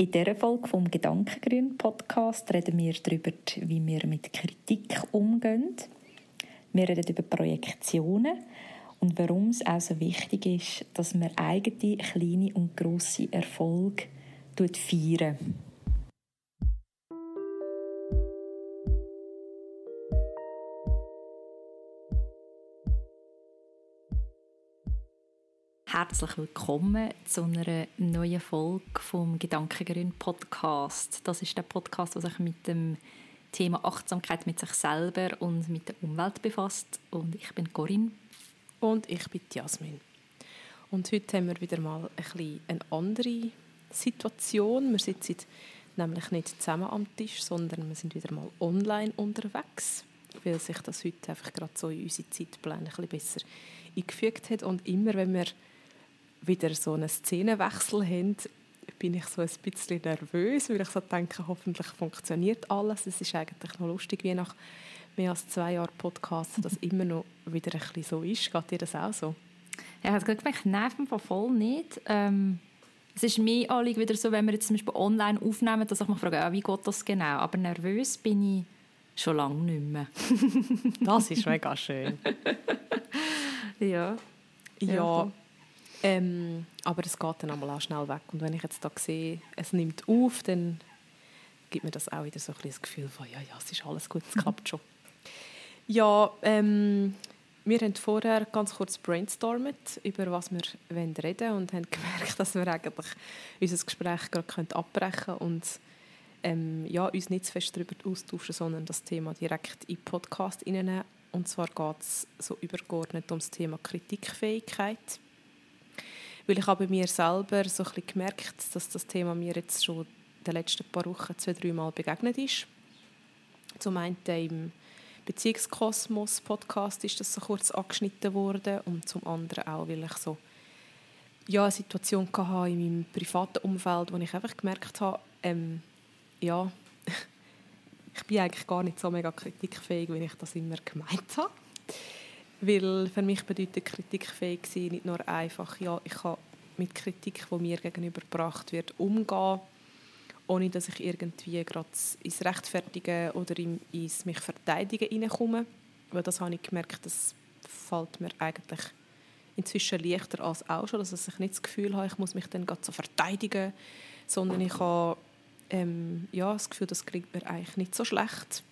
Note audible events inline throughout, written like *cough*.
In dieser Folge vom Gedankengrün Podcast reden wir darüber, wie wir mit Kritik umgehen. Wir reden über Projektionen und warum es auch so wichtig ist, dass man eigene kleine und grosse Erfolge feiern. Herzlich willkommen zu einer neuen Folge vom Gedankengrün Podcast. Das ist der Podcast, der sich mit dem Thema Achtsamkeit mit sich selber und mit der Umwelt befasst. Und ich bin Corinne. Und ich bin Jasmin. Und heute haben wir wieder mal ein bisschen eine andere Situation. Wir sitzen nämlich nicht zusammen am Tisch, sondern wir sind wieder mal online unterwegs, weil sich das heute einfach gerade so in unsere Zeitpläne ein bisschen besser eingefügt hat. Und immer, wenn wir wieder so einen Szenenwechsel haben, bin ich so ein bisschen nervös, weil ich so denke, hoffentlich funktioniert alles. Es ist eigentlich noch lustig, wie nach mehr als zwei Jahren Podcast das *laughs* immer noch wieder ein bisschen so ist. Geht dir das auch so? Ja, ich habe gemerkt, nerven von voll nicht. Ähm, es ist mir allig wieder so, wenn wir jetzt zum Beispiel online aufnehmen, dass ich mich frage, ah, wie geht das genau? Aber nervös bin ich schon lange nicht mehr. *laughs* das ist mega schön. *laughs* ja. Ja, ja ähm, aber es geht dann auch schnell weg. Und wenn ich jetzt da sehe, es nimmt auf, dann gibt mir das auch wieder so ein das Gefühl von, ja, ja, es ist alles gut, es klappt schon. Ja, ähm, wir haben vorher ganz kurz brainstormt, über was wir reden wollen und haben *laughs* gemerkt, dass wir eigentlich unser Gespräch gerade abbrechen können und ähm, ja, uns nicht zu fest darüber austauschen, sondern das Thema direkt in den Podcast reinnehmen. Und zwar geht es so übergeordnet um das Thema Kritikfähigkeit weil ich habe bei mir selber so ein bisschen gemerkt, dass das Thema mir jetzt schon in den letzten paar Wochen zwei, drei Mal begegnet ist. Zum einen im Beziehungskosmos Podcast ist das so kurz angeschnitten worden und zum anderen auch, weil ich so ja, eine Situation hatte in meinem privaten Umfeld, wo ich einfach gemerkt habe, ähm, ja, *laughs* ich bin eigentlich gar nicht so mega kritikfähig, wie ich das immer gemeint habe. Weil für mich bedeutet kritikfähig sein nicht nur einfach, ja, ich kann mit Kritik, die mir gegenübergebracht wird, umgehen, ohne dass ich irgendwie gerade ins Rechtfertigen oder ins mich Verteidigen hineinkomme. Weil das habe ich gemerkt, das fällt mir eigentlich inzwischen leichter als auch schon, dass ich nicht das Gefühl habe, ich muss mich dann gerade so verteidigen, sondern ich habe ähm, ja, das Gefühl, das klingt mir eigentlich nicht so schlecht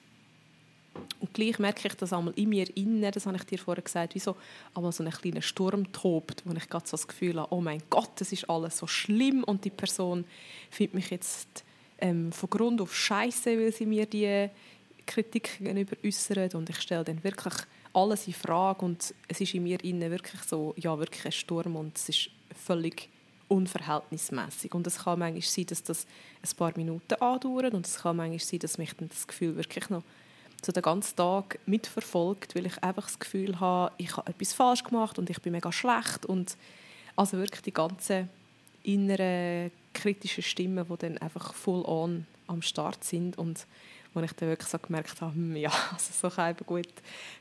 und gleich merke ich das einmal in mir innen, das habe ich dir vorher gesagt, wie so einmal so ein kleiner Sturm tobt, wo ich gerade so das Gefühl habe, oh mein Gott, das ist alles so schlimm. Und die Person findet mich jetzt ähm, von Grund auf scheiße, weil sie mir die Kritik gegenüber äußert. Und ich stelle dann wirklich alles in Frage. Und es ist in mir innen wirklich so, ja, wirklich ein Sturm. Und es ist völlig unverhältnismäßig und es kann manchmal sein, dass das ein paar Minuten andauert. Und es kann manchmal sein, dass mich dann das Gefühl wirklich noch so den ganzen Tag mitverfolgt, weil ich einfach das Gefühl habe, ich habe etwas falsch gemacht und ich bin mega schlecht und also wirklich die ganzen inneren kritischen Stimmen, die dann einfach full on am Start sind und wo ich dann wirklich so gemerkt habe, hm, ja, *laughs* also so kann gut,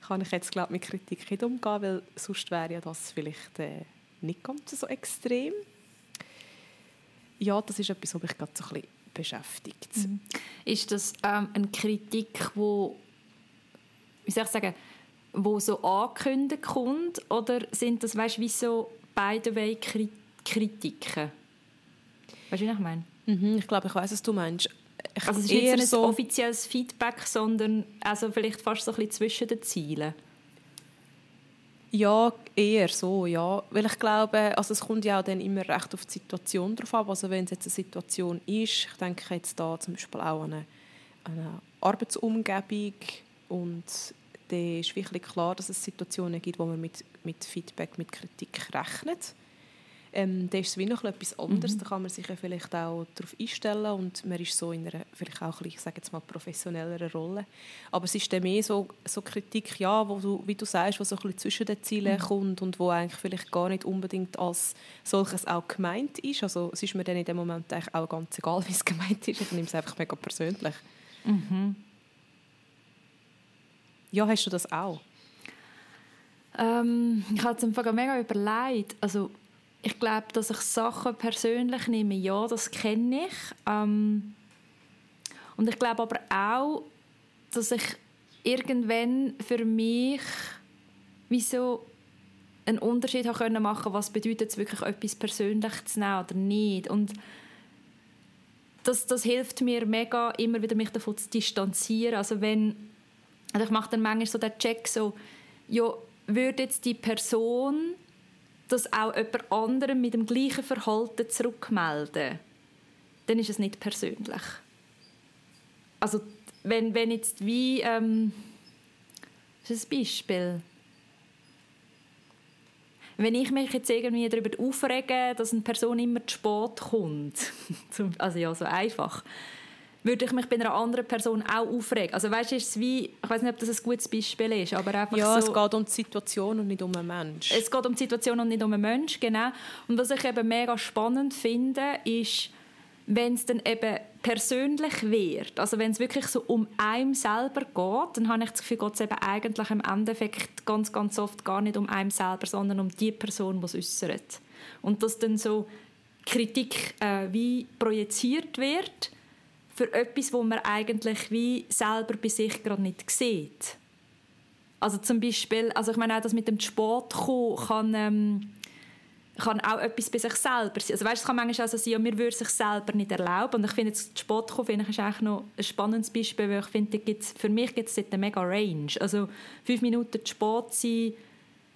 kann ich jetzt glaube mit Kritik nicht umgehen, weil sonst wäre ja das vielleicht äh, nicht ganz so extrem. Ja, das ist etwas, was mich gerade so ein bisschen beschäftigt. Mhm. Ist das ähm, eine Kritik, die wie soll ich sagen, wo so angekündigt kommt? Oder sind das, weißt, wie so beide Way Kritiken? Weißt du, wie ich meine? Mhm, ich glaube, ich weiß, was du meinst. Ich also es ist nicht so ein offizielles Feedback, sondern also vielleicht fast so ein bisschen zwischen den Zielen. Ja, eher so, ja. Weil ich glaube, also es kommt ja auch dann immer recht auf die Situation drauf an. Also wenn es jetzt eine Situation ist, ich denke jetzt da zum Beispiel auch an eine, eine Arbeitsumgebung, und dann ist wirklich klar, dass es Situationen gibt, wo man mit, mit Feedback, mit Kritik rechnet. Ähm, da ist es wie noch etwas anderes. Mhm. Da kann man sich ja vielleicht auch darauf einstellen und man ist so in einer vielleicht auch ein ich sage jetzt mal professionelleren Rolle. Aber es ist dann mehr so, so Kritik, ja, wo du, wie du sagst, wo so ein bisschen zwischen den Zielen mhm. kommt und wo eigentlich vielleicht gar nicht unbedingt als solches auch gemeint ist. Also es ist mir dann in dem Moment eigentlich auch ganz egal, *laughs* wie es gemeint ist. Ich nehme es einfach mega persönlich. Mhm. Ja, hast du das auch? Ähm, ich habe es einfach mega überlegt. Also, ich glaube, dass ich Sachen persönlich nehme, ja, das kenne ich. Ähm, und ich glaube aber auch, dass ich irgendwann für mich wie so einen Unterschied machen, was bedeutet es wirklich etwas persönlich zu nehmen oder nicht. Und das, das hilft mir mega, immer wieder mich davon zu distanzieren. Also wenn, also ich mache dann manchmal so den Check so, ja, würde jetzt die Person das auch jemand anderem mit dem gleichen Verhalten zurückmelden, dann ist es nicht persönlich. Also wenn, wenn jetzt wie, ähm, das ist ein Beispiel, wenn ich mich jetzt irgendwie darüber aufrege, dass eine Person immer zu spät kommt, *laughs* also ja, so einfach, würde ich mich bei einer anderen Person auch aufregen. Also weißt du, ist wie, ich weiß nicht, ob das ein gutes Beispiel ist, aber einfach Ja, so, es geht um die Situation und nicht um einen Menschen. Es geht um die Situation und nicht um einen Menschen, genau. Und was ich eben mega spannend finde, ist, wenn es dann eben persönlich wird, also wenn es wirklich so um einem selber geht, dann habe ich das Gefühl, geht es eben eigentlich im Endeffekt ganz, ganz oft gar nicht um einem selber, sondern um die Person, die es äußert. Und dass dann so Kritik äh, wie projiziert wird für etwas, wo man eigentlich wie selber bei sich gerade nicht sieht. Also zum Beispiel, also ich meine auch, dass mit dem Sport kommen kann, ähm, kann auch etwas bei sich selber sein. Also weißt, es kann manchmal auch so sein, ja, mir würde sich selber nicht erlauben. Und ich finde, jetzt Sport kommen, finde ich, ist eigentlich noch ein spannendes Beispiel, weil ich finde, gibt's, für mich gibt es eine mega Range. Also fünf Minuten Sport sein,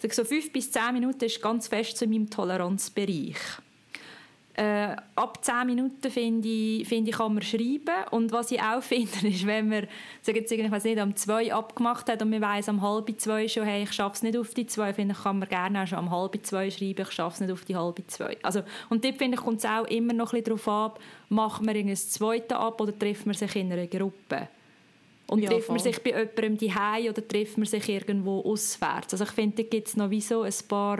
so fünf bis zehn Minuten ist ganz fest zu meinem Toleranzbereich. Äh, ab 10 Minuten finde ich, find ich, kann man schreiben. Und was ich auch *laughs* finde, ist, wenn man sagen jetzt, ich weiß nicht, um 2 abgemacht hat und man weiss am halb zwei schon, hey, ich schaffe es nicht auf die 2, finde ich, kann man gerne auch schon am halb zwei schreiben, ich schaffe es nicht auf die halbe 2. Also, und dort, finde ich, kommt es auch immer noch ein bisschen darauf ab, macht man ein zweites ab oder trifft man sich in einer Gruppe? Und ja, trifft man sich bei jemandem die oder trifft man sich irgendwo auswärts? Also ich finde, da gibt es noch wie so ein paar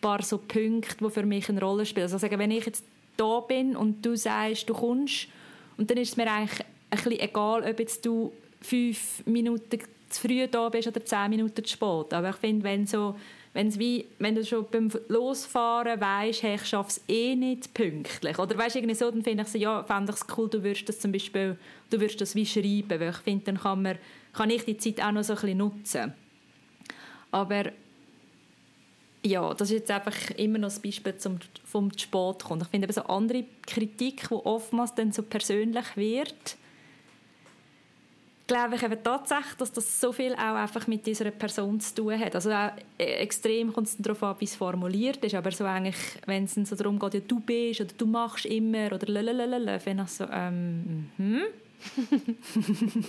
paar so Punkte, die für mich eine Rolle spielen. Also wenn ich jetzt da bin und du sagst, du kommst, und dann ist es mir eigentlich ein bisschen egal, ob jetzt du fünf Minuten zu früh da bist oder zehn Minuten zu spät. Aber ich finde, wenn so Wenn's wie, wenn du schon beim Losfahren weißt, hey, ich schaffe es eh nicht pünktlich. Oder weißt irgendwie so, dann finde ich so, ja, es cool, du würdest das zum Beispiel, du würdest das wie schreiben, weil ich finde, dann kann, man, kann ich die Zeit auch noch so ein bisschen nutzen. Aber ja, das ist jetzt einfach immer noch das Beispiel zum, vom Sport kommt. Ich finde eben so andere Kritik, die oftmals dann so persönlich wird, glaube ich eben tatsächlich, dass das so viel auch einfach mit dieser Person zu tun hat. Also auch äh, extrem kommt es darauf an, wie es formuliert ist, aber so eigentlich, wenn es so darum geht, ja, du bist oder du machst immer oder lalalala, finde ich so, ähm, mhm. *laughs*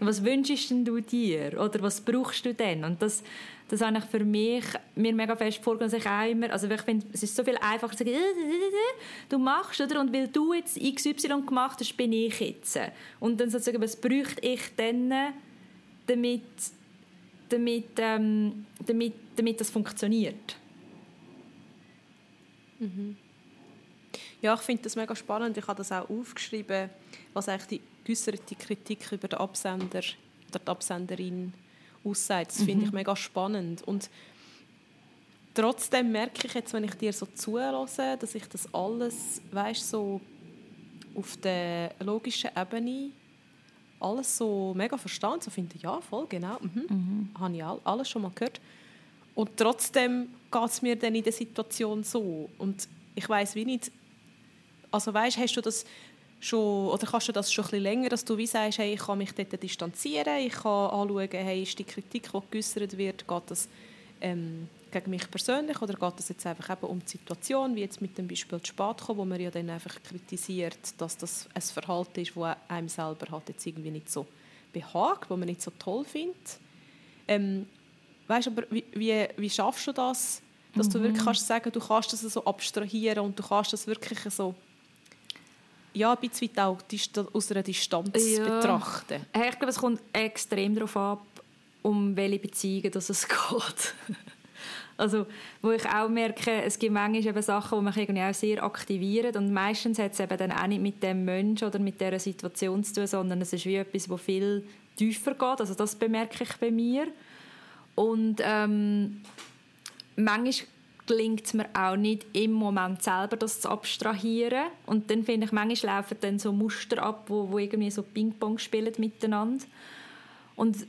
was wünschst du dir oder was brauchst du denn? Und das das habe ich für mich mir mega fest vorgenommen, dass ich auch immer, also ich finde, es ist so viel einfacher zu sagen, du machst, oder? Und weil du jetzt XY gemacht hast, bin ich jetzt. Und dann sozusagen, was bräuchte ich denn, damit, damit, ähm, damit, damit das funktioniert? Mhm. Ja, ich finde das mega spannend. Ich habe das auch aufgeschrieben, was eigentlich die geäußerte Kritik über den Absender oder die Absenderin aussagt. Das finde ich mhm. mega spannend. Und trotzdem merke ich jetzt, wenn ich dir so zuhöre, dass ich das alles, weißt so auf der logischen Ebene alles so mega verstanden, so finde, ja, voll, genau, mhm. Mhm. habe ich alles schon mal gehört. Und trotzdem geht es mir dann in der Situation so. Und ich weiß wie nicht, also weißt, hast du das schon, oder kannst du das schon ein bisschen länger, dass du wie sagst, hey, ich kann mich dort distanzieren, ich kann anschauen, hey, ist die Kritik, die geäußert wird, geht das ähm, gegen mich persönlich oder geht es jetzt einfach eben um die Situation, wie jetzt mit dem Beispiel zu spät kommen, wo man ja dann einfach kritisiert, dass das ein Verhalten ist, das einem selber halt jetzt irgendwie nicht so behagt, wo man nicht so toll findet. Ähm, weißt aber wie, wie, wie schaffst du das, dass mhm. du wirklich kannst sagen, du kannst das so abstrahieren und du kannst das wirklich so ja, ein bisschen auch aus einer Distanz ja. betrachten. Ich glaube, es kommt extrem darauf ab, um welche Beziehungen dass es *laughs* geht. also, wo ich auch merke, es gibt manchmal eben Sachen, die mich irgendwie auch sehr aktivieren und meistens hat es eben dann auch nicht mit dem Menschen oder mit dieser Situation zu tun, sondern es ist wie etwas, das viel tiefer geht. Also das bemerke ich bei mir. Und ähm, manchmal gelingt es mir auch nicht im Moment selber, das zu abstrahieren. Und dann finde ich, manchmal laufen dann so Muster ab, wo, wo irgendwie so Ping-Pong spielen miteinander. Und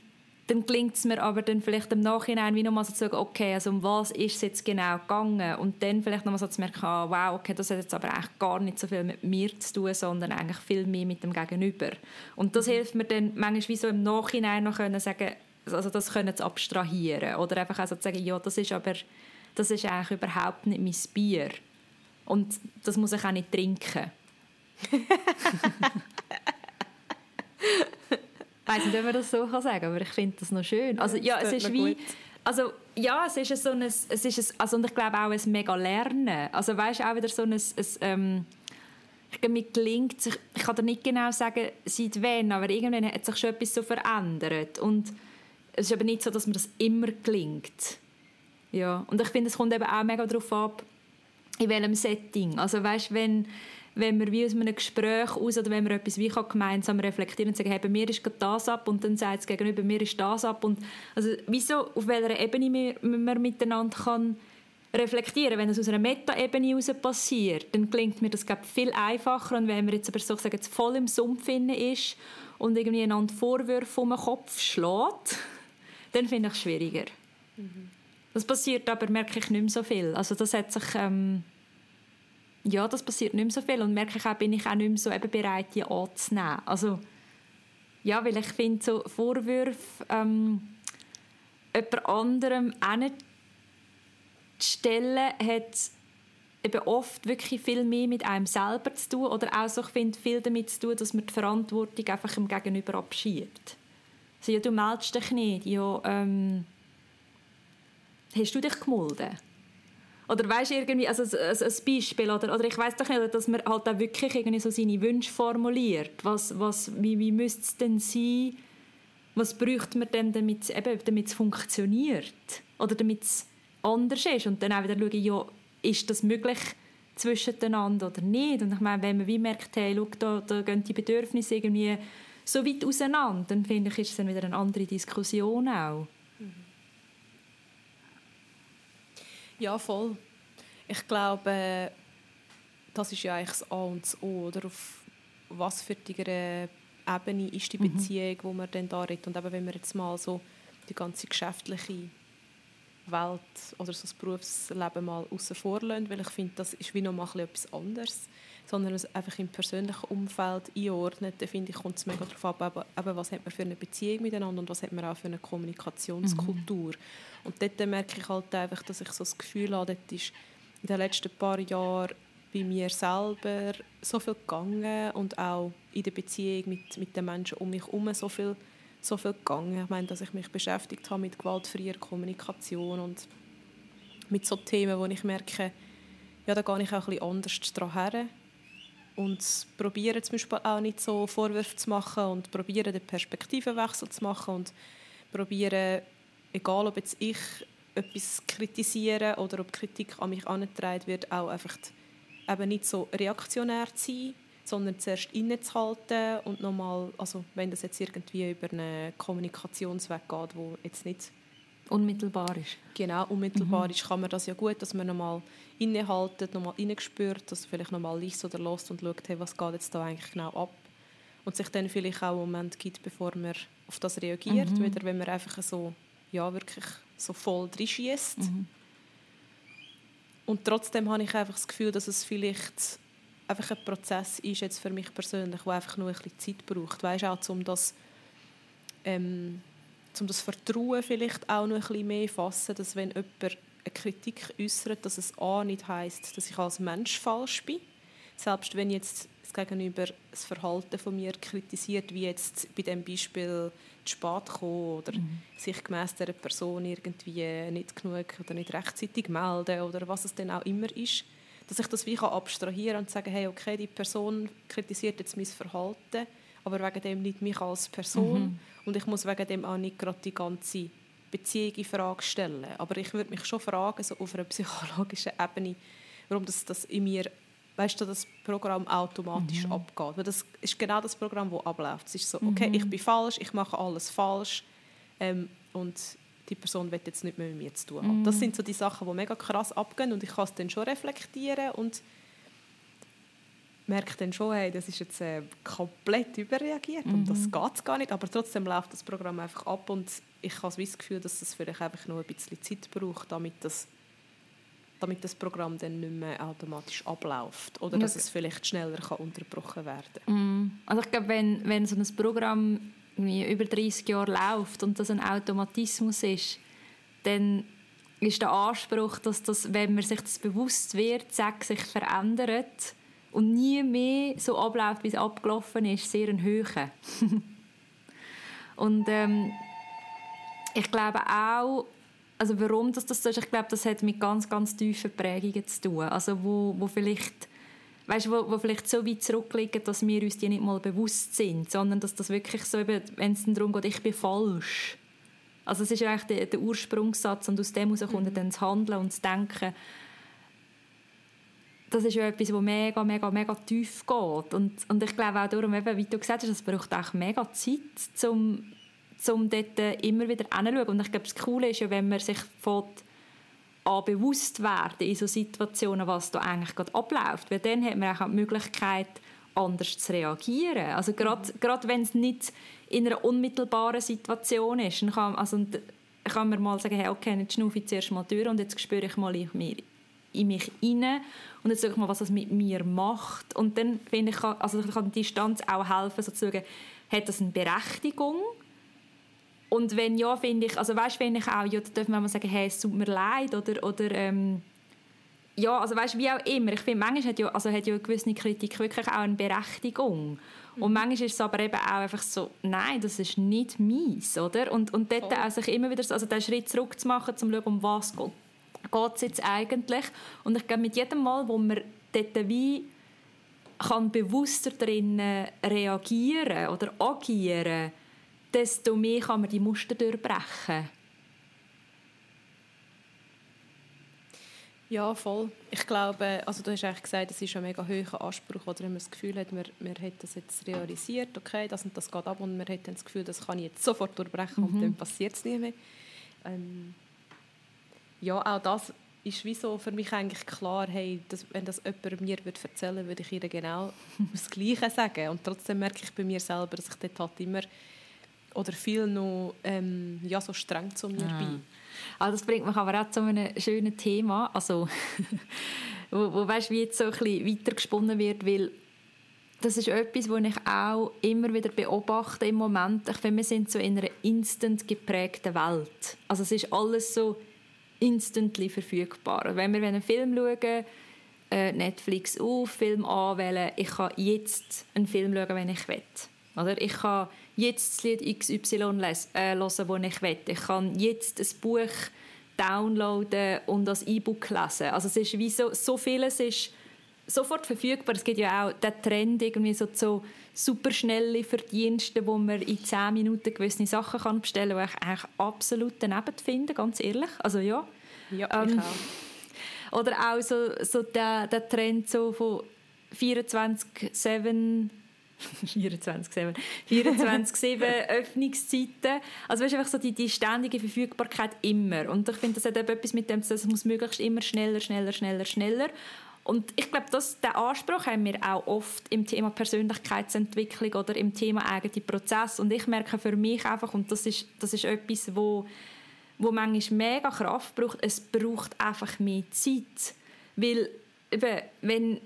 dann gelingt es mir aber dann vielleicht im Nachhinein wie nochmal so zu sagen, okay, also um was ist es jetzt genau gegangen? Und dann vielleicht nochmal so zu merken, ah, wow, okay, das hat jetzt aber eigentlich gar nicht so viel mit mir zu tun, sondern eigentlich viel mehr mit dem Gegenüber. Und das mhm. hilft mir dann manchmal wie so im Nachhinein noch können sagen, also das können zu abstrahieren oder einfach also zu sagen, ja, das ist aber, das ist eigentlich überhaupt nicht mein Bier. Und das muss ich auch nicht trinken. *laughs* Ich weiß nicht, ob man das so kann sagen aber ich finde das noch schön. Also ja, es ist wie... Also ja, es ist so ein, es ist ein, also und ich glaube auch ein mega Lernen. Also weißt auch wieder so ein, ein ähm, ich mir gelingt sich, ich kann dir nicht genau sagen, seit wann, aber irgendwann hat sich schon etwas so verändert und es ist aber nicht so, dass mir das immer gelingt. Ja, und ich finde, es kommt eben auch mega darauf ab, in welchem Setting. Also weißt, wenn wenn wir wie aus einem Gespräch aus oder wenn wir etwas wie gemeinsam reflektieren und sagen, hey, bei mir ist das ab und dann sagt es gegenüber, mir ist das ab und also wieso, auf welcher Ebene man miteinander kann reflektieren, wenn es aus einer Meta-Ebene heraus passiert, dann klingt mir das glaub, viel einfacher und wenn man jetzt aber so sagen, voll im Sumpf ist und irgendwie einander Vorwürfe um den Kopf schlägt, *laughs* dann finde ich es schwieriger. Mhm. Das passiert aber, merke ich, nicht mehr so viel. Also das hat sich... Ähm, ja, das passiert nicht mehr so viel und merke ich auch, bin ich auch nicht mehr so eben bereit, die anzunehmen. Also, ja, weil ich finde, so Vorwürfe ähm, jemand anderem stellen hat eben oft wirklich viel mehr mit einem selber zu tun oder auch so, ich finde, viel damit zu tun, dass man die Verantwortung einfach im Gegenüber abschiebt. Also, ja, du meldest dich nicht, ja, ähm, hast du dich gemolden? Oder weißt irgendwie, also ein, ein Beispiel, oder, oder ich weiß doch nicht, dass man halt auch wirklich irgendwie so seine Wünsche formuliert. Was, was, wie, wie müsste es denn sein, was bräuchte man denn, damit es funktioniert? Oder damit es anders ist? Und dann auch wieder schauen, ja, ist das möglich zwischeneinander oder nicht? Und ich meine, wenn man wie merkt, hey, schau, da, da gehen die Bedürfnisse irgendwie so weit auseinander, dann finde ich, ist es dann wieder eine andere Diskussion auch. Ja, voll. Ich glaube, das ist ja eigentlich das A und das O, oder? Auf was für eine Ebene ist die mhm. Beziehung, mhm. wo man dann da redet. Und eben, wenn wir jetzt mal so die ganze geschäftliche Welt oder so das Berufsleben mal außen vor lassen, weil ich finde, das ist wie noch mal etwas anderes sondern es einfach im persönlichen Umfeld einordnet, dann finde ich, kommt es mega darauf ab, eben, was hat man für eine Beziehung miteinander und was hat man auch für eine Kommunikationskultur. Mhm. Und dort merke ich halt einfach, dass ich so das Gefühl habe, dort ist in den letzten paar Jahren bei mir selber so viel gegangen und auch in der Beziehung mit, mit den Menschen um mich herum so viel, so viel gegangen. Ich meine, dass ich mich beschäftigt habe mit gewaltfreier Kommunikation und mit so Themen, wo ich merke, ja, da gehe ich auch ein bisschen anders daran her und probieren zum Beispiel auch nicht so Vorwürfe zu machen und probieren den Perspektivenwechsel zu machen und probieren, egal ob jetzt ich etwas kritisiere oder ob Kritik an mich angetragen wird, auch einfach eben nicht so reaktionär zu sein, sondern zuerst innezuhalten und nochmal, also wenn das jetzt irgendwie über einen Kommunikationsweg geht, wo jetzt nicht unmittelbar ist. Genau, unmittelbar mhm. ist, kann man das ja gut, dass man nochmal innehaltet, nochmal reingespürt, dass man vielleicht nochmal liest oder lässt und schaut, hey, was geht jetzt da eigentlich genau ab. Und sich dann vielleicht auch einen Moment gibt, bevor man auf das reagiert, mhm. wieder wenn man einfach so, ja, wirklich so voll reinschießt. Mhm. Und trotzdem habe ich einfach das Gefühl, dass es vielleicht einfach ein Prozess ist jetzt für mich persönlich, der einfach nur ein bisschen Zeit braucht. Weißt du, auch um das ähm, um das Vertrauen vielleicht auch noch ein bisschen mehr fassen, dass wenn jemand eine Kritik äußert, dass es A nicht heißt, dass ich als Mensch falsch bin. Selbst wenn jetzt das Gegenüber das Verhalten von mir kritisiert, wie jetzt bei dem Beispiel zu spät kommen oder mhm. sich gemäß der Person irgendwie nicht genug oder nicht rechtzeitig melden oder was es denn auch immer ist, dass ich das wie abstrahieren und sagen, hey, okay, die Person kritisiert jetzt mein Verhalten, aber wegen dem nicht mich als Person. Mhm. Und ich muss wegen dem auch nicht gerade die ganze Beziehung in Frage stellen. Aber ich würde mich schon fragen, so auf einer psychologischen Ebene, warum das, das in mir, weißt du, das Programm automatisch mhm. abgeht. Weil das ist genau das Programm, das abläuft. Es ist so, okay, mhm. ich bin falsch, ich mache alles falsch. Ähm, und die Person will jetzt nicht mehr mit mir zu tun haben. Mm. Das sind so die Sachen, die mega krass abgehen und ich kann es dann schon reflektieren und merke dann schon, hey, das ist jetzt äh, komplett überreagiert -hmm. und das mhm. geht gar nicht, aber trotzdem läuft das Programm einfach ab und ich habe das Gefühl, dass es vielleicht einfach noch ein bisschen Zeit braucht, damit das damit das Programm dann nicht mehr automatisch abläuft oder dass es vielleicht schneller kann unterbrochen werden mm. Also ich glaube, wenn, wenn so ein Programm über 30 Jahre läuft und das ein Automatismus ist, dann ist der Anspruch, dass das, wenn man sich das bewusst wird, sich verändert und nie mehr so abläuft, wie es abgelaufen ist, sehr ein höher. *laughs* und ähm, ich glaube auch, also warum das, das so ist, ich glaube, das hat mit ganz, ganz tiefen Prägungen zu tun. Also wo, wo vielleicht weißt, wo, wo vielleicht so weit zurückliegen, dass wir uns die nicht mal bewusst sind, sondern dass das wirklich so, wenn es darum geht, ich bin falsch. Also es ist eigentlich der, der Ursprungssatz und aus dem heraus kommt mhm. dann das Handeln und das Denken. Das ist ja etwas, das mega, mega, mega tief geht. Und, und ich glaube auch darum, eben, wie du gesagt hast, es braucht auch mega Zeit, um um dort immer wieder hinzuschauen. Und ich glaube, das Coole ist ja, wenn man sich von bewusst werden in so Situationen, was da eigentlich gerade abläuft. Weil dann hat man auch die Möglichkeit, anders zu reagieren. Also gerade, mhm. gerade wenn es nicht in einer unmittelbaren Situation ist, dann kann, also, kann man mal sagen, hey, okay, jetzt schnaufe ich zuerst mal durch und jetzt spüre ich mal in, mir, in mich rein und jetzt sage ich mal, was das mit mir macht. Und dann finde ich, also kann die Distanz auch helfen, so zu sagen, hat das eine Berechtigung? Und wenn ja, finde ich, also weißt, wenn ich auch, ja, da dürfen wir mal sagen, hey, es tut mir leid oder, oder ähm, ja, also weißt, wie auch immer. Ich finde, manchmal hat ja, also hat ja eine gewisse Kritik wirklich auch eine Berechtigung. Mhm. Und manchmal ist es aber eben auch einfach so, nein, das ist nicht meins, oder? Und, und dort oh. auch sich immer wieder, also den Schritt zurück zu machen, um zu schauen, um was geht es jetzt eigentlich. Und ich glaube, mit jedem Mal, wo man dort wie kann bewusster drin reagieren oder agieren desto mehr kann man die Muster durchbrechen. Ja, voll. Ich glaube, also du hast eigentlich gesagt, es ist ein mega hoher Anspruch, oder wenn man das Gefühl hat, man, man hat das jetzt realisiert, okay, das und das geht ab und man hat dann das Gefühl, das kann ich jetzt sofort durchbrechen mhm. und dann passiert es nicht mehr. Ähm, ja, auch das ist wie so für mich eigentlich klar, hey, dass, wenn das jemand mir würde erzählen würde, würde ich ihr genau *laughs* das Gleiche sagen. Und trotzdem merke ich bei mir selber, dass ich dort halt immer oder viel noch ähm, ja, so streng zu mir ah. bin. Also das bringt mich aber auch zu einem schönen Thema, also *laughs* wo, wo weißt, wie jetzt so ein bisschen weitergesponnen wird, weil das ist etwas, was ich auch immer wieder beobachte im Moment. Ich finde, wir sind so in einer instant geprägten Welt. Also es ist alles so instantly verfügbar. Wenn wir einen Film schauen, äh, Netflix auf, Film anwählen, ich kann jetzt einen Film schauen, wenn ich will. Oder ich kann jetzt das Lied XY äh, hören, das ich will. Ich kann jetzt ein Buch downloaden und als E-Book lesen. Also es ist wie so, so vieles ist sofort verfügbar. Es gibt ja auch den Trend, irgendwie so, so superschnelle Verdienste, wo man in 10 Minuten gewisse Sachen kann bestellen kann, die ich eigentlich absolut daneben finde, ganz ehrlich. Also ja. Ja, ähm, ich auch. Oder auch so, so der, der Trend so von 24-7 24-7 24 Öffnungszeiten. Also weißt, einfach so die, die ständige Verfügbarkeit immer. Und ich finde, das hat etwas mit dem, es muss möglichst immer schneller, schneller, schneller, schneller. Und ich glaube, dass der Anspruch haben wir auch oft im Thema Persönlichkeitsentwicklung oder im Thema eigene Prozess. Und ich merke für mich einfach, und das ist, das ist etwas, wo, wo manchmal mega Kraft braucht, es braucht einfach mehr Zeit. Weil eben, wenn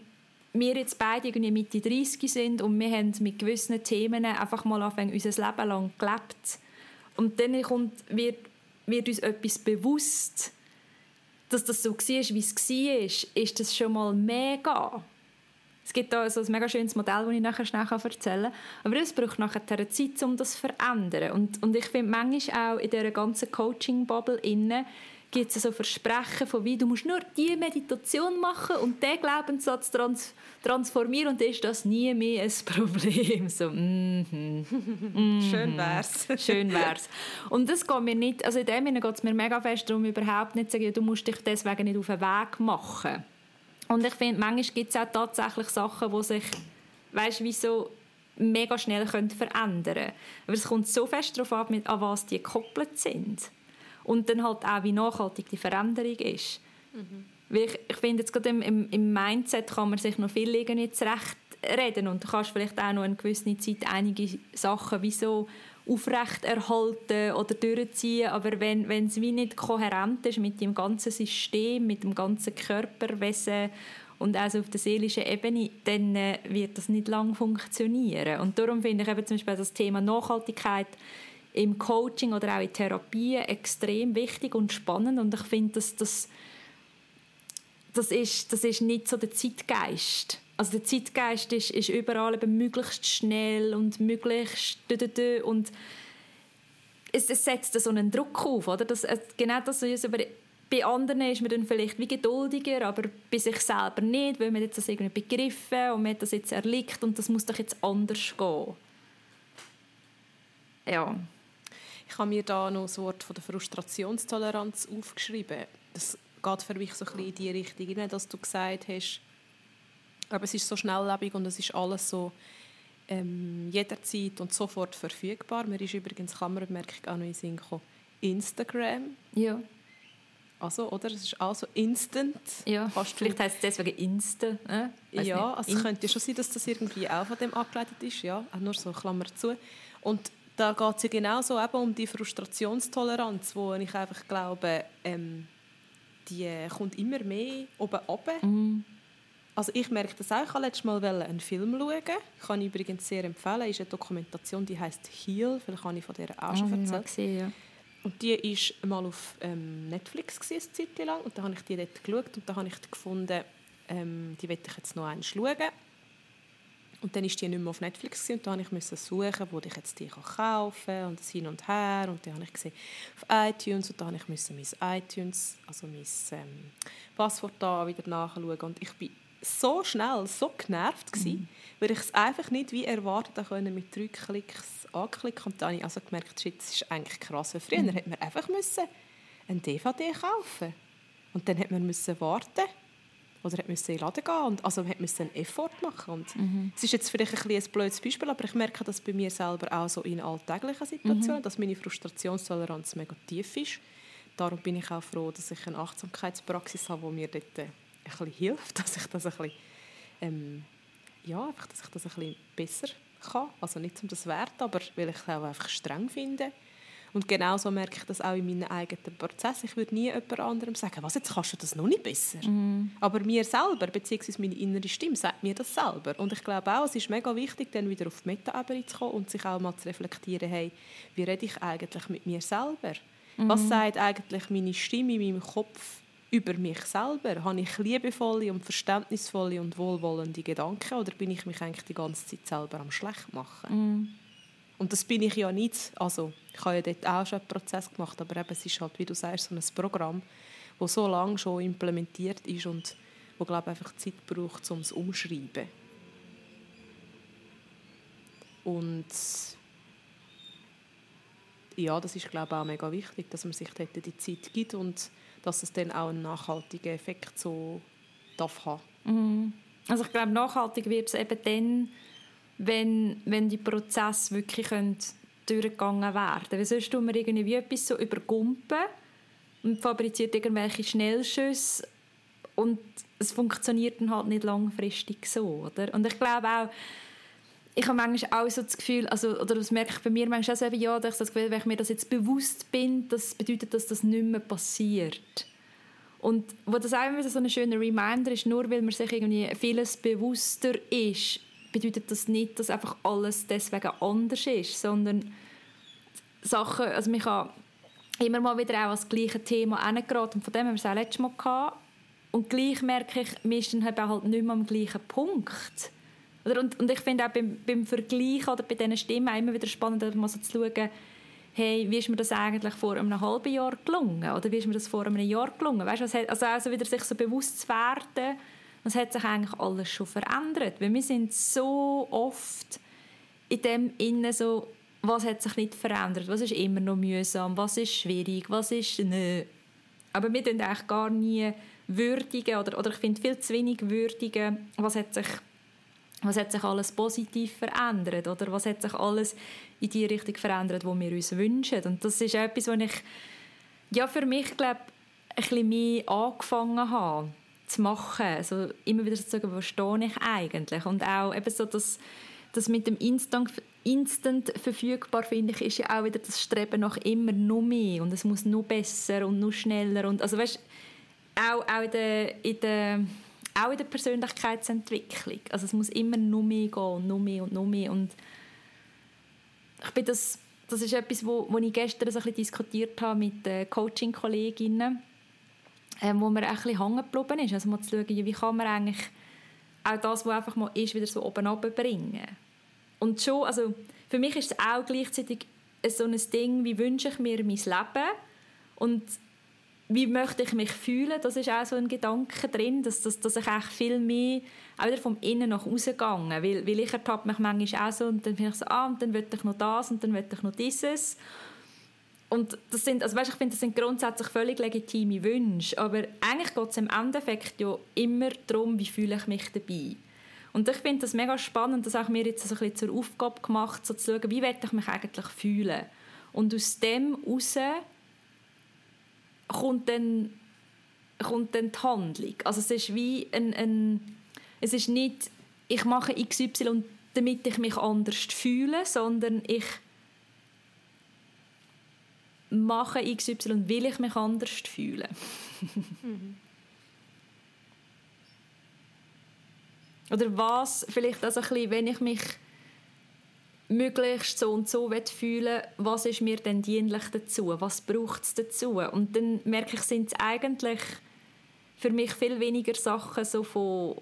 wir jetzt beide irgendwie Mitte 30 sind und wir haben mit gewissen Themen einfach mal anfangen, unser Leben lang gelebt. Und dann kommt, wird, wird uns etwas bewusst, dass das so war, wie es war, ist das schon mal mega. Es gibt da so ein mega schönes Modell, das ich nachher schnell erzählen kann. Aber es braucht nachher Zeit, um das zu verändern. Und, und ich finde manchmal auch in dieser ganzen Coaching-Bubble gibt es so Versprechen von wie, du musst nur diese Meditation machen und den Glaubenssatz trans transformieren und dann ist das nie mehr ein *laughs* Problem. So, mm -hmm, mm -hmm. Schön wär's. *laughs* Schön wär's. Und das geht mir nicht, also in dem Sinne geht es mir mega fest darum, überhaupt nicht zu sagen, du musst dich deswegen nicht auf den Weg machen. Und ich finde, manchmal gibt es auch tatsächlich Sachen, die sich, weißt du, wie so mega schnell können verändern können. Aber es kommt so fest darauf ab, an was die gekoppelt sind. Und dann halt auch, wie nachhaltig die Veränderung ist. Mhm. Weil ich, ich finde, jetzt gerade im, im, im, Mindset kann man sich noch viel nicht zurecht reden und du kannst vielleicht auch noch eine gewisse Zeit einige Sachen wie so aufrechterhalten oder durchziehen, aber wenn, wenn es wie nicht kohärent ist mit dem ganzen System, mit dem ganzen Körperwesen und also auf der seelischen Ebene, dann äh, wird das nicht lang funktionieren. Und darum finde ich eben zum Beispiel das Thema Nachhaltigkeit im Coaching oder auch in Therapie extrem wichtig und spannend und ich finde, dass das das ist, das ist nicht so der Zeitgeist also der Zeitgeist ist, ist überall eben möglichst schnell und möglichst und es, es setzt so einen Druck auf, oder? Das, genau das ist aber bei anderen ist man dann vielleicht wie geduldiger, aber bei sich selber nicht, weil man jetzt das irgendwie begriffen und man hat das jetzt erlickt und das muss doch jetzt anders gehen. Ja. Ich habe mir da noch das Wort von der Frustrationstoleranz aufgeschrieben. Das geht für mich so ein bisschen in die Richtung, dass du gesagt hast, aber es ist so schnelllebig und es ist alles so ähm, jederzeit und sofort verfügbar. Mir ist übrigens, Klammerbemerkung auch noch in Sinn gekommen, Instagram. Ja. Also, oder? Es ist also instant. Ja, Kannst vielleicht heißt es deswegen Insta. Äh? Ja, also es könnte schon sein, dass das irgendwie auch von dem abgeleitet ist. Ja, nur so Klammer zu. Und da geht es ja genauso eben um die Frustrationstoleranz, wo ich einfach glaube, ähm, die kommt immer mehr oben runter. Mhm. Also ich merke das auch. Ich wollte letztes Mal einen Film schauen. Kann ich übrigens sehr empfehlen. Es ist eine Dokumentation, die heißt Heal. Vielleicht habe ich von der auch schon oh, erzählt. Gesehen, ja. Und die war mal auf ähm, Netflix gewesen, eine Zeit lang. Und da habe ich die dort geschaut und da habe ich gefunden, ähm, die werde ich jetzt noch einmal schauen. Und dann war die nicht mehr auf Netflix und da musste ich suchen, wo ich jetzt die kaufen kann und das hin und her. Und dann habe ich gesehen auf iTunes und da musste ich mein iTunes, also mein ähm, Passwort da wieder nachschauen. Und ich bin so schnell, so genervt gewesen, mhm. weil ich es einfach nicht wie erwartet konnte, mit drei Klicks anklicken. Und dann habe ich also gemerkt, shit, das ist eigentlich krass. Weil früher mhm. hätte man einfach müssen eine DVD kaufen und dann hätte man müssen warten oder hat müssen in den Laden gehen und also hat müssen einen Effort machen und mhm. es ist jetzt vielleicht ein, ein blödes Beispiel, aber ich merke das bei mir selber auch so in alltäglichen Situationen, mhm. dass meine Frustrationstoleranz mega tief ist. Darum bin ich auch froh, dass ich eine Achtsamkeitspraxis habe, die mir dort äh, ein bisschen hilft, *laughs* dass ich das ein bisschen, ähm, ja, einfach, dass ich das ein bisschen besser kann. Also nicht um das Wert, aber weil ich es auch einfach streng finde. Und genauso merke ich das auch in meinem eigenen Prozess. Ich würde nie jemand anderem sagen, was, jetzt kannst du das noch nicht besser. Mhm. Aber mir selber, beziehungsweise meine innere Stimme, sagt mir das selber. Und ich glaube auch, es ist mega wichtig, dann wieder auf die Meta-Ebene zu kommen und sich auch mal zu reflektieren, hey, wie rede ich eigentlich mit mir selber? Mhm. Was sagt eigentlich meine Stimme in meinem Kopf über mich selber? Habe ich liebevolle und verständnisvolle und wohlwollende Gedanken oder bin ich mich eigentlich die ganze Zeit selber am schlecht machen? Mm. Und das bin ich ja nicht. Also, ich habe ja dort auch schon einen Prozess gemacht, aber eben, es ist halt, wie du sagst, so ein Programm, das so lange schon implementiert ist und wo, glaube einfach Zeit braucht, um es umzuschreiben. Und ja, das ist, glaube ich, auch mega wichtig, dass man sich dort die Zeit gibt und dass es dann auch einen nachhaltigen Effekt so darf haben. Mhm. Also ich glaube, nachhaltig wird es eben dann, wenn, wenn die Prozesse wirklich können durchgegangen werden Weil sonst tun wir irgendwie etwas so übergumpen und fabriziert irgendwelche Schnellschüsse und es funktioniert dann halt nicht langfristig so. Oder? Und ich glaube auch, ich habe manchmal auch so das Gefühl, also, oder das merke ich bei mir manchmal auch so, ja, dass ich das Gefühl, wenn ich mir das jetzt bewusst bin, das bedeutet, dass das nicht mehr passiert. Und wo das auch immer so ein schöner Reminder ist, nur weil man sich irgendwie vieles bewusster ist, bedeutet das nicht, dass einfach alles deswegen anders ist, sondern Sachen, also man immer mal wieder auch als gleiche Thema hingeraten und von dem haben wir es auch letztes Mal gehabt. Und gleich merke ich, wir sind halt nicht mehr am gleichen Punkt. Und, und ich finde auch beim, beim Vergleich oder bei diesen Stimmen immer wieder spannend, mal so zu schauen, hey, wie ist mir das eigentlich vor einem halben Jahr gelungen? Oder wie ist mir das vor einem Jahr gelungen? Weißt, also, also wieder sich so bewusst zu werden, was hat sich eigentlich alles schon verändert? Weil wir sind so oft in dem Innen so, was hat sich nicht verändert? Was ist immer noch mühsam? Was ist schwierig? Was ist nicht? Aber wir würdigen eigentlich gar nie würdigen oder, oder ich finde viel zu wenig würdigen, was hat sich was hat sich alles positiv verändert oder was hat sich alles in die Richtung verändert, wo wir uns wünschen. Und das ist etwas, was ich Ja, für mich, glaube ein bisschen mehr angefangen habe zu machen. Also immer wieder zu sagen, wo stehe ich eigentlich? Und auch eben so das, das mit dem Instant, instant verfügbar, finde ich, ist ja auch wieder das Streben nach immer noch mehr. Und es muss noch besser und noch schneller. Und also weißt, auch, auch in der, in der auch in der Persönlichkeitsentwicklung. Also es muss immer noch mehr gehen, noch mehr und noch mehr. Und ich bin das, das ist etwas, wo, wo ich gestern so ein bisschen diskutiert habe mit Coaching-Kolleginnen ähm, wo mir ein bisschen hängen geblieben ist. Also mal zu schauen, wie kann man eigentlich auch das, was einfach mal ist, wieder so oben bringen. Und schon, also für mich ist es auch gleichzeitig so ein Ding, wie wünsche ich mir mein Leben und wie möchte ich mich fühlen, das ist auch so ein Gedanke drin, dass, dass, dass ich eigentlich viel mehr auch wieder vom Innen nach außen gehe, weil, weil ich ertappe mich manchmal auch so und dann finde ich so, ah, und dann will ich noch das und dann will ich noch dieses und das sind, also weißt, ich finde, das sind grundsätzlich völlig legitime Wünsche, aber eigentlich geht es im Endeffekt ja immer darum, wie fühle ich mich dabei. Und ich finde das mega spannend, das auch mir jetzt so ein bisschen zur Aufgabe gemacht, so zu schauen, wie werde ich mich eigentlich fühlen. Und aus dem heraus kommt dann, kommt dann die Handlung. Also es ist wie ein, ein es ist nicht, ich mache XY, damit ich mich anders fühle, sondern ich mache XY, will ich mich anders fühlen. mhm. Oder was, vielleicht also ein bisschen, wenn ich mich möglichst so und so fühlen was ist mir denn dienlich dazu? Was braucht es dazu? Und dann merke ich, sind es eigentlich für mich viel weniger Sachen so von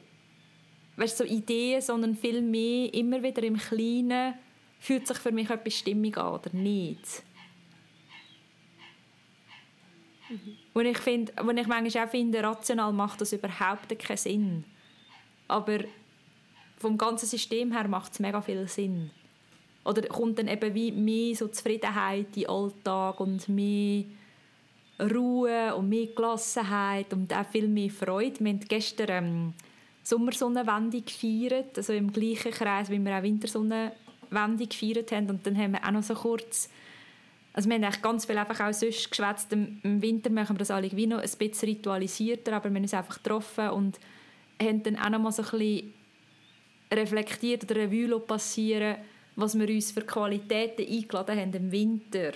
weißt, so Ideen, sondern viel mehr immer wieder im Kleinen fühlt sich für mich etwas stimmig an oder nicht. Mhm. Und ich finde, wo ich manchmal auch finde, rational macht das überhaupt keinen Sinn. Aber vom ganzen System her macht es mega viel Sinn. Oder kommt dann eben wie mehr so Zufriedenheit in Alltag und mehr Ruhe und mehr Gelassenheit und auch viel mehr Freude. Wir haben gestern ähm, Sommersonnenwende gefeiert, also im gleichen Kreis, wie wir auch Wintersonnenwende gefeiert haben. Und dann haben wir auch noch so kurz also wir haben eigentlich ganz viel einfach auch sonst geschwätzt. Im, Winter machen wir das alle wie noch ein bisschen ritualisierter, aber wir haben uns einfach getroffen und haben dann auch noch mal so ein bisschen reflektiert oder Revue passieren, was wir uns für Qualitäten eingeladen haben im Winter.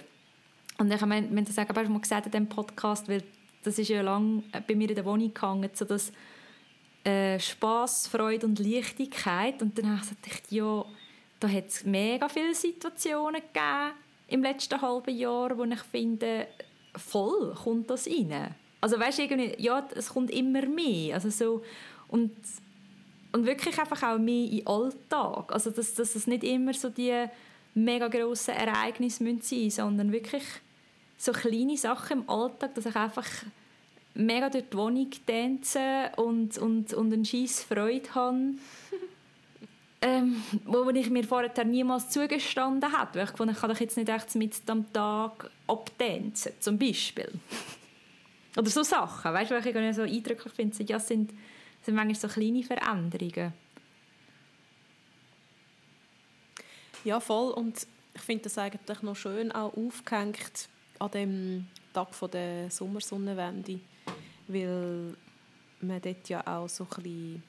Und ich meine, wir haben das auch mal gesagt in diesem Podcast, weil das ist ja lange bei mir in der Wohnung gehangen, so das äh, Spass, Freude und Leichtigkeit. Und dann habe ich gesagt, ja, da hat es mega viele Situationen gegeben, im letzten halben Jahr, wo ich finde, voll kommt das rein. Also weißt irgendwie, ja, es kommt immer mehr. Also so, und, und wirklich einfach auch mehr in Alltag. Also dass, dass es nicht immer so die mega grossen Ereignisse sein müssen, sondern wirklich so kleine Sachen im Alltag, dass ich einfach mega durch die Wohnung tanze und, und, und eine scheisse Freude habe *laughs* ähm, wo ich mir vorher niemals zugestanden hätte. Weil ich fand, ich kann doch jetzt nicht echt mit am Tag abtanzen, zum Beispiel. *laughs* Oder so Sachen, weißt du, was ich so eindrücklich finde, ja, sind, sind manchmal so kleine Veränderungen. Ja, voll. Und ich finde das eigentlich noch schön auch aufgehängt an dem Tag von der Sommersonnenwende, weil man dort ja auch so ein bisschen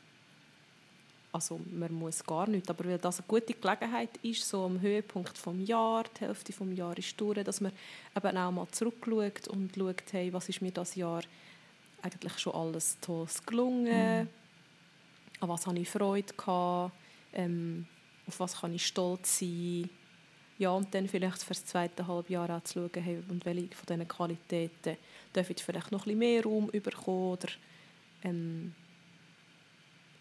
also man muss gar nicht, aber weil das eine gute Gelegenheit ist, so am Höhepunkt vom Jahr, die Hälfte vom Jahr ist durch, dass man eben auch mal zurückschaut und schaut, hey, was ist mir das Jahr eigentlich schon alles Tolles gelungen, mhm. an was habe ich Freude gehabt, ähm, auf was kann ich stolz sein, ja, und dann vielleicht für das zweite Halbjahr auch zu schauen, hey, und welche von diesen Qualitäten dürfen vielleicht noch ein bisschen mehr Raum bekommen oder ähm,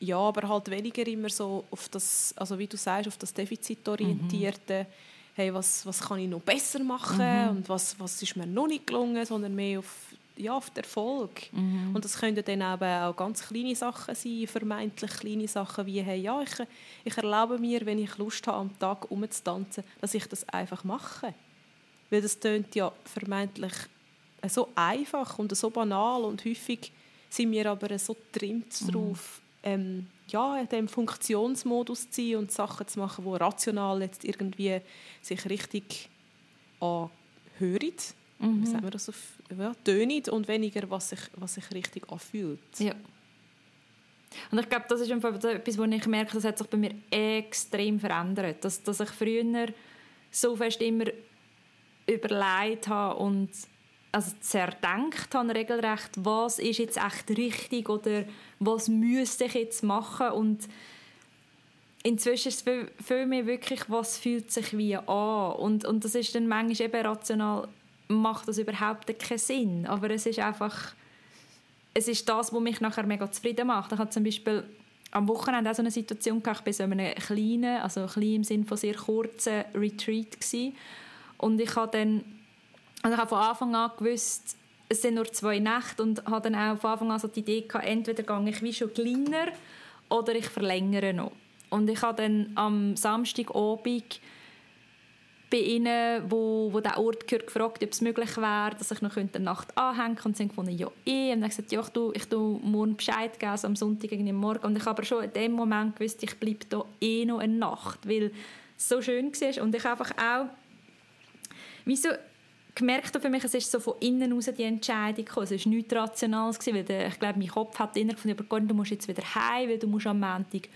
ja, aber halt weniger immer so auf das, also wie du sagst, auf das Defizitorientierte, mhm. hey, was, was kann ich noch besser machen mhm. und was, was ist mir noch nicht gelungen, sondern mehr auf, ja, auf den Erfolg. Mhm. Und das können dann eben auch ganz kleine Sachen sein, vermeintlich kleine Sachen wie, hey, ja, ich, ich erlaube mir, wenn ich Lust habe, am Tag umzutanzen, dass ich das einfach mache. Weil das tönt ja vermeintlich so einfach und so banal und häufig sind wir aber so trimmt mhm. drauf, ähm, ja, in dem Funktionsmodus zu sein und Sachen zu machen, die rational jetzt irgendwie sich richtig anhören mhm. wie sagt man das auf, ja, tönt und weniger, was sich, was sich richtig anfühlt. Ja. Und ich glaube, das ist etwas, wo ich merke, das hat sich bei mir extrem verändert. Dass, dass ich früher so fest immer überlegt habe und also zerdenkt habe regelrecht, was ist jetzt echt richtig oder was müsste ich jetzt machen und inzwischen ist es für mich wirklich, was fühlt sich wie an und, und das ist dann manchmal eben rational, macht das überhaupt keinen Sinn, aber es ist einfach es ist das, was mich nachher mega zufrieden macht. Ich hatte zum Beispiel am Wochenende auch so eine Situation gehabt, ich war so in einem kleinen, also klein im Sinne von sehr kurzen Retreat gewesen. und ich habe dann also ich habe von Anfang an gewusst, es sind nur zwei Nächte und habe dann auch von Anfang an so die Idee gehabt, entweder gehe ich wie schon kleiner oder ich verlängere noch. Und ich habe dann am Samstagabend bei ihnen, wo, wo der Ort gehört, gefragt, ob es möglich wäre, dass ich noch eine Nacht anhängen könnte. Und sie haben gefunden, ja, eh. Und dann gesagt, ja, ich tue, ich tue morgen Bescheid geben, also am Sonntag irgendwie morgen. Und ich habe aber schon in dem Moment gewusst, ich bleibe da eh noch eine Nacht, weil es so schön war. Und ich einfach auch, wieso gemerkt für mich, es ist so von innen heraus die Entscheidung gekommen. Es war nichts Rationales, weil der, ich glaube, mein Kopf hat immer gefunden, du musst jetzt wieder heim, weil du musst am Montag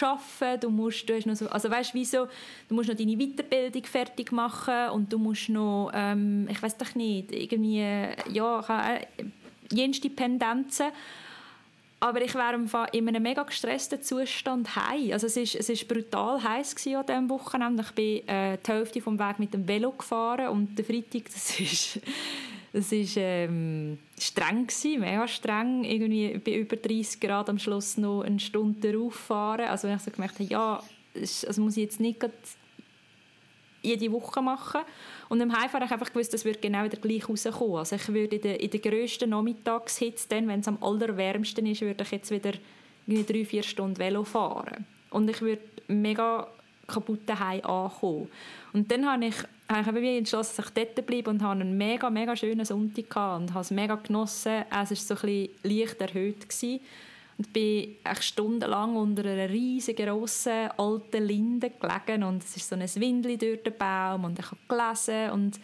arbeiten, du musst, du hast noch so, also weißt wieso, du musst noch deine Weiterbildung fertig machen und du musst noch, ähm, ich weiß doch nicht, irgendwie, ja, äh, jenste Pendenzen aber ich war in einem mega gestressten Zustand heim. Also es ist, es ist brutal heiß an diesem Wochenende. Ich bin äh, die Hälfte vom Weg mit dem Velo gefahren und der Freitag, das ist, das ist ähm, streng gewesen, mega streng. Irgendwie bei über 30 Grad am Schluss noch eine Stunde darauf fahren. Also ich so gemerkt habe, ja, das also muss ich jetzt nicht jede Woche machen. Und im Heimfahren habe ich einfach gewusst, das würde genau wieder gleich rauskommen. Also ich würde in der, in der grössten Nachmittagshitze, wenn es am allerwärmsten ist, würde ich jetzt wieder drei, vier Stunden Velo fahren. Und ich würde mega kaputt daheim ankommen. Und dann habe ich, habe ich entschlossen, dass ich dort bleibe und habe einen mega, mega schönen Sonntag gehabt und habe es mega genossen. Es war so ein bisschen leicht erhöht. Gewesen. Und bin echt stundenlang unter einer riesigen, grossen, alten Linde gelegen. Und es ist so ein Windel durch den Baum und ich habe gelesen und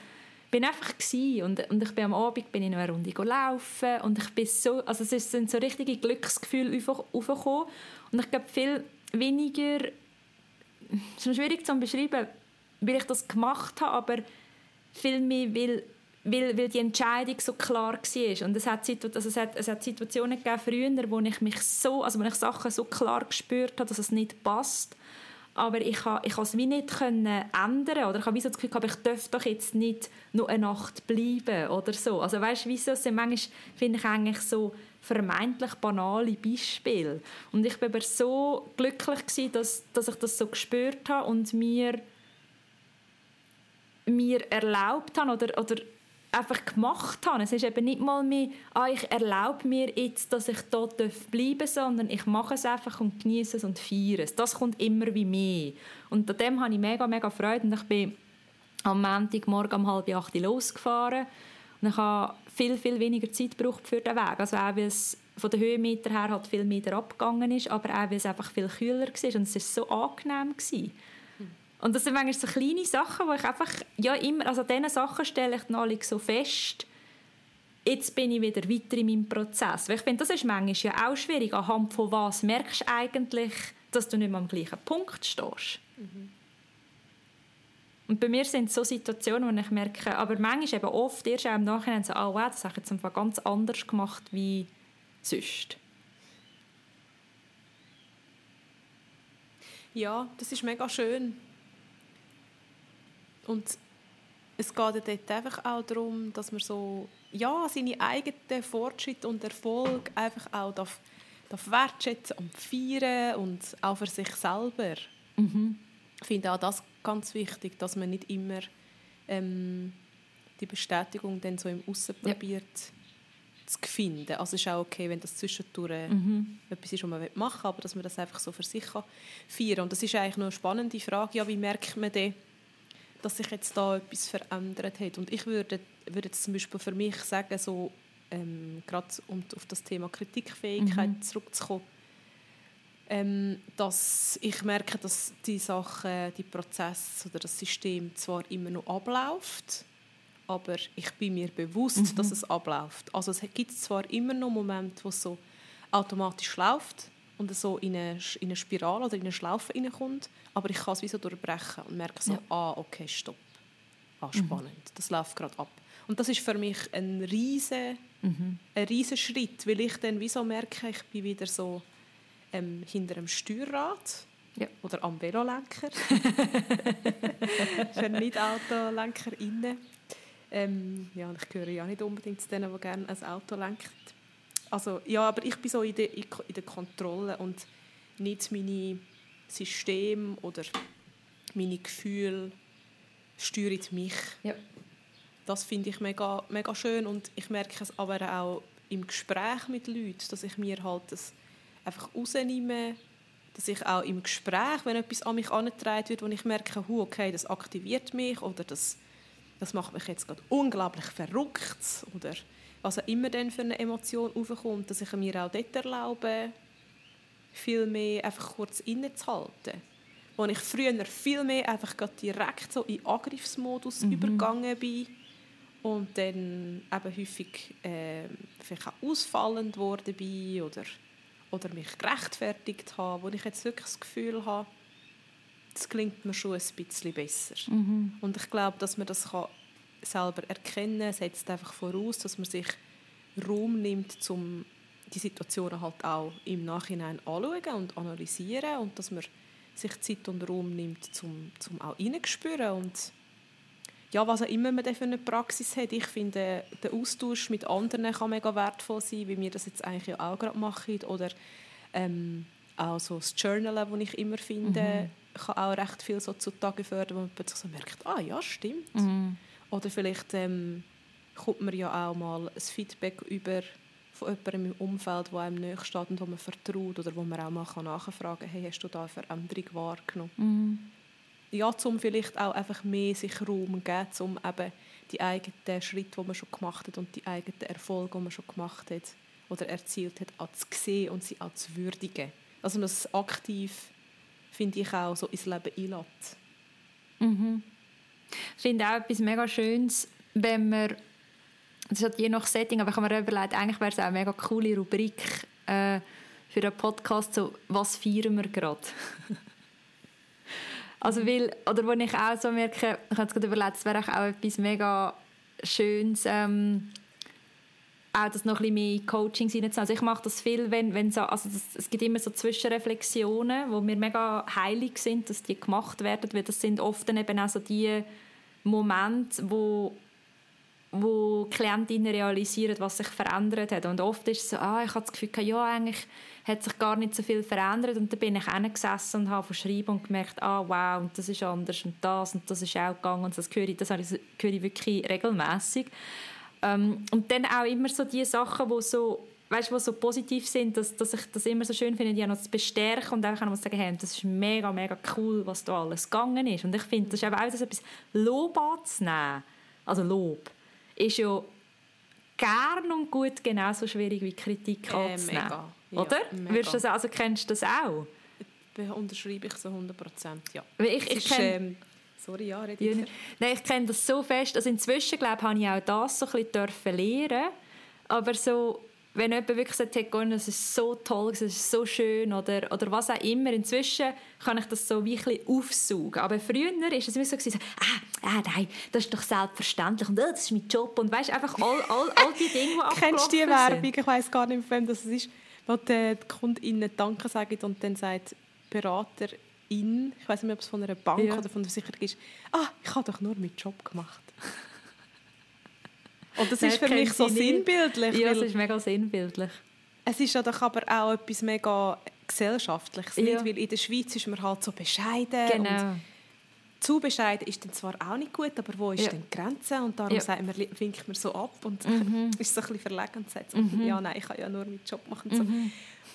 bin einfach und und ich bin am Abend bin ich noch eine Runde laufen und ich bin so also es sind so richtige Glücksgefühle aufgekommen. Und ich glaube viel weniger es ist schwierig zu beschreiben weil ich das gemacht habe aber viel mehr weil weil, weil die Entscheidung so klar war. Und es hat, also es hat, es hat Situationen gegeben früher, wo ich mich so, also wo ich Sachen so klar gespürt habe, dass es nicht passt. Aber ich konnte ich es wie nicht können ändern oder ich habe so das Gefühl, ich darf doch jetzt nicht nur eine Nacht bleiben oder so. Also weißt du, wieso sind manchmal, finde ich eigentlich so vermeintlich banale Beispiele. Und ich war aber so glücklich gewesen, dass, dass ich das so gespürt habe und mir mir erlaubt habe oder, oder einfach gemacht habe. Es ist eben nicht mal mehr, ah, ich erlaube mir jetzt, dass ich dort bleiben darf, sondern ich mache es einfach und genieße es und feiere es. Das kommt immer wie mehr. Und an dem habe ich mega, mega Freude. Und ich bin am Montagmorgen um halb acht losgefahren und ich habe viel, viel weniger Zeit gebraucht für den Weg. Also auch, weil es von den Höhenmetern her halt viel mehr abgegangen ist, aber auch, weil es einfach viel kühler war und es war so angenehm. Gewesen. Und das sind manchmal so kleine Sachen, wo ich einfach, ja immer, also an diesen Sachen stelle ich dann alle so fest, jetzt bin ich wieder weiter in meinem Prozess. Weil ich finde, das ist manchmal ja auch schwierig, anhand von was merkst du eigentlich, dass du nicht mehr am gleichen Punkt stehst. Mhm. Und bei mir sind es so Situationen, wo ich merke, aber manchmal eben oft erst auch im Nachhinein so, oh wow, das habe ich jetzt ganz anders gemacht wie sonst. Ja, das ist mega schön. Und es geht dort einfach auch darum, dass man so, ja, seine eigenen Fortschritte und Erfolg einfach auch darf, darf wertschätzen und feiern und auch für sich selber. Mhm. Ich finde auch das ganz wichtig, dass man nicht immer ähm, die Bestätigung dann so im Aussen ja. probiert zu finden. Also es ist auch okay, wenn das zwischendurch mhm. etwas ist, was man machen will, aber dass man das einfach so für sich kann feiern kann. Und das ist eigentlich noch eine spannende Frage, ja, wie merkt man denn, dass sich jetzt da etwas verändert hat. Und ich würde, würde jetzt zum Beispiel für mich sagen, so, ähm, gerade um auf das Thema Kritikfähigkeit mhm. zurückzukommen, ähm, dass ich merke, dass die Sachen, die Prozesse oder das System zwar immer noch abläuft, aber ich bin mir bewusst, mhm. dass es abläuft. Also es gibt zwar immer noch Momente, wo es so automatisch läuft und so in eine, in eine Spirale oder in eine Schlaufe reinkommt, aber ich kann es wie so durchbrechen und merke so, ja. ah, okay, stopp. Ah, spannend, mhm. das läuft gerade ab. Und das ist für mich ein riesen, mhm. ein riesen Schritt, weil ich dann wie so merke, ich bin wieder so ähm, hinter dem Steuerrad ja. oder am Velolenker. *laughs* für Nicht-Autolenkerinnen. Ähm, ja, ich gehöre ja nicht unbedingt zu denen, die gerne ein Auto lenken. Also, ja, aber ich bin so in der, in der Kontrolle und nicht meine System oder meine Gefühle steuern mich. Ja. Das finde ich mega, mega schön und ich merke es aber auch im Gespräch mit Leuten, dass ich mir halt das einfach rausnehme, dass ich auch im Gespräch, wenn etwas an mich angetragen wird, wo ich merke, okay, das aktiviert mich oder das, das macht mich jetzt gerade unglaublich verrückt oder was auch immer dann für eine Emotion aufkommt, dass ich mir auch dort erlaube, viel mehr einfach kurz innezuhalten. Wo ich früher viel mehr einfach direkt so in Angriffsmodus mhm. übergegangen bin und dann eben häufig äh, vielleicht auch ausfallend worden bin oder, oder mich gerechtfertigt habe, wo ich jetzt wirklich das Gefühl habe, das klingt mir schon ein bisschen besser. Mhm. Und ich glaube, dass man das kann selber erkennen setzt einfach voraus, dass man sich Raum nimmt, um die Situationen halt auch im Nachhinein anschauen und analysieren und dass man sich Zeit und Raum nimmt, um zum auch reinzuspüren und ja, was auch immer man für eine Praxis hat. Ich finde, der Austausch mit anderen kann mega wertvoll sein, wie wir das jetzt eigentlich auch gerade machen. Oder ähm, auch so das Journalen, das ich immer finde, mhm. kann auch recht viel so zutage fördern, wo man plötzlich so merkt, ah ja, stimmt. Mhm. Oder vielleicht ähm, kommt man ja auch mal ein Feedback über von jemandem im Umfeld, der einem nahe steht und wo man vertraut oder wo man auch mal nachfragen kann, hey, hast du da eine Veränderung wahrgenommen? Mhm. Ja, um vielleicht auch einfach mehr sich Raum geben, um eben die eigenen Schritte, die man schon gemacht hat und die eigenen Erfolge, die man schon gemacht hat oder erzielt hat, auch zu sehen und sie auch zu würdigen. Also das aktiv, finde ich, auch so ins Leben einlässt. Mhm. Ich finde auch etwas mega Schönes, wenn man das halt je nach Setting, aber ich habe mir überlegt, eigentlich wäre es auch eine mega coole Rubrik äh, für einen Podcast, so «Was feiern wir gerade?» *laughs* Also weil, oder wo ich auch so merke, ich habe gerade überlegt, es wäre auch etwas mega Schönes, ähm, auch das noch ein bisschen mehr in Coaching reinzunehmen. Also ich mache das viel, wenn, wenn so, also das, es gibt immer so Zwischenreflexionen, wo mir mega heilig sind, dass die gemacht werden, weil das sind oft dann eben auch so die Momente, wo wo Klientinnen realisieren, was sich verändert hat. Und oft ist es so, ah, ich habe das Gefühl, ja, eigentlich hat sich gar nicht so viel verändert. Und dann bin ich gesessen und habe verschrieben und gemerkt, ah, wow, und das ist anders und das und das ist auch gegangen. Und das höre ich, das höre ich wirklich regelmäßig. Ähm, und dann auch immer so die Sachen, die so weißt, was so positiv sind, dass, dass ich das immer so schön finde, die noch zu bestärken und einfach sagen, hey, das ist mega, mega cool, was da alles gegangen ist. Und ich finde, das ist auch das etwas Lob anzunehmen. Also Lob ist ja gern und gut genauso schwierig wie Kritik äh, anzunehmen. Mega. Oder? Ja, du das, also kennst du das auch? Das unterschreibe ich so 100 Prozent, ja. Ich, ich kenn, ähm, sorry, ja, red ja, Nein, ich kenne das so fest. Also inzwischen, glaube ich, habe ich auch das so ein bisschen lernen aber so wenn jemand wirklich sagt, hey, das ist so toll, es ist so schön oder, oder was auch immer, inzwischen kann ich das so wie ein aufsaugen. Aber früher war es immer so, gewesen, ah, ah, nein, das ist doch selbstverständlich und oh, das ist mein Job und weißt einfach all, all, all die Dinge, die *laughs* Kennst du die Werbung? Ich weiß gar nicht, wem das ist, wo die KundInnen Danke sagen und dann sagt Berater in, ich weiß nicht, ob es von einer Bank ja. oder von der Versicherung ist, ah, ich habe doch nur meinen Job gemacht. *laughs* Und das ist für mich so sinnbildlich. Ja, es ist mega sinnbildlich. Es ist ja doch aber auch etwas mega gesellschaftliches, ja. weil in der Schweiz ist man halt so bescheiden. Genau. zu bescheiden ist dann zwar auch nicht gut, aber wo ist ja. denn die Grenze? Und darum ja. sagt man, winkt man so ab und mhm. *laughs* ist so ein bisschen verlegen und sagt, mhm. ja nein, ich kann ja nur meinen Job machen. So. Mhm.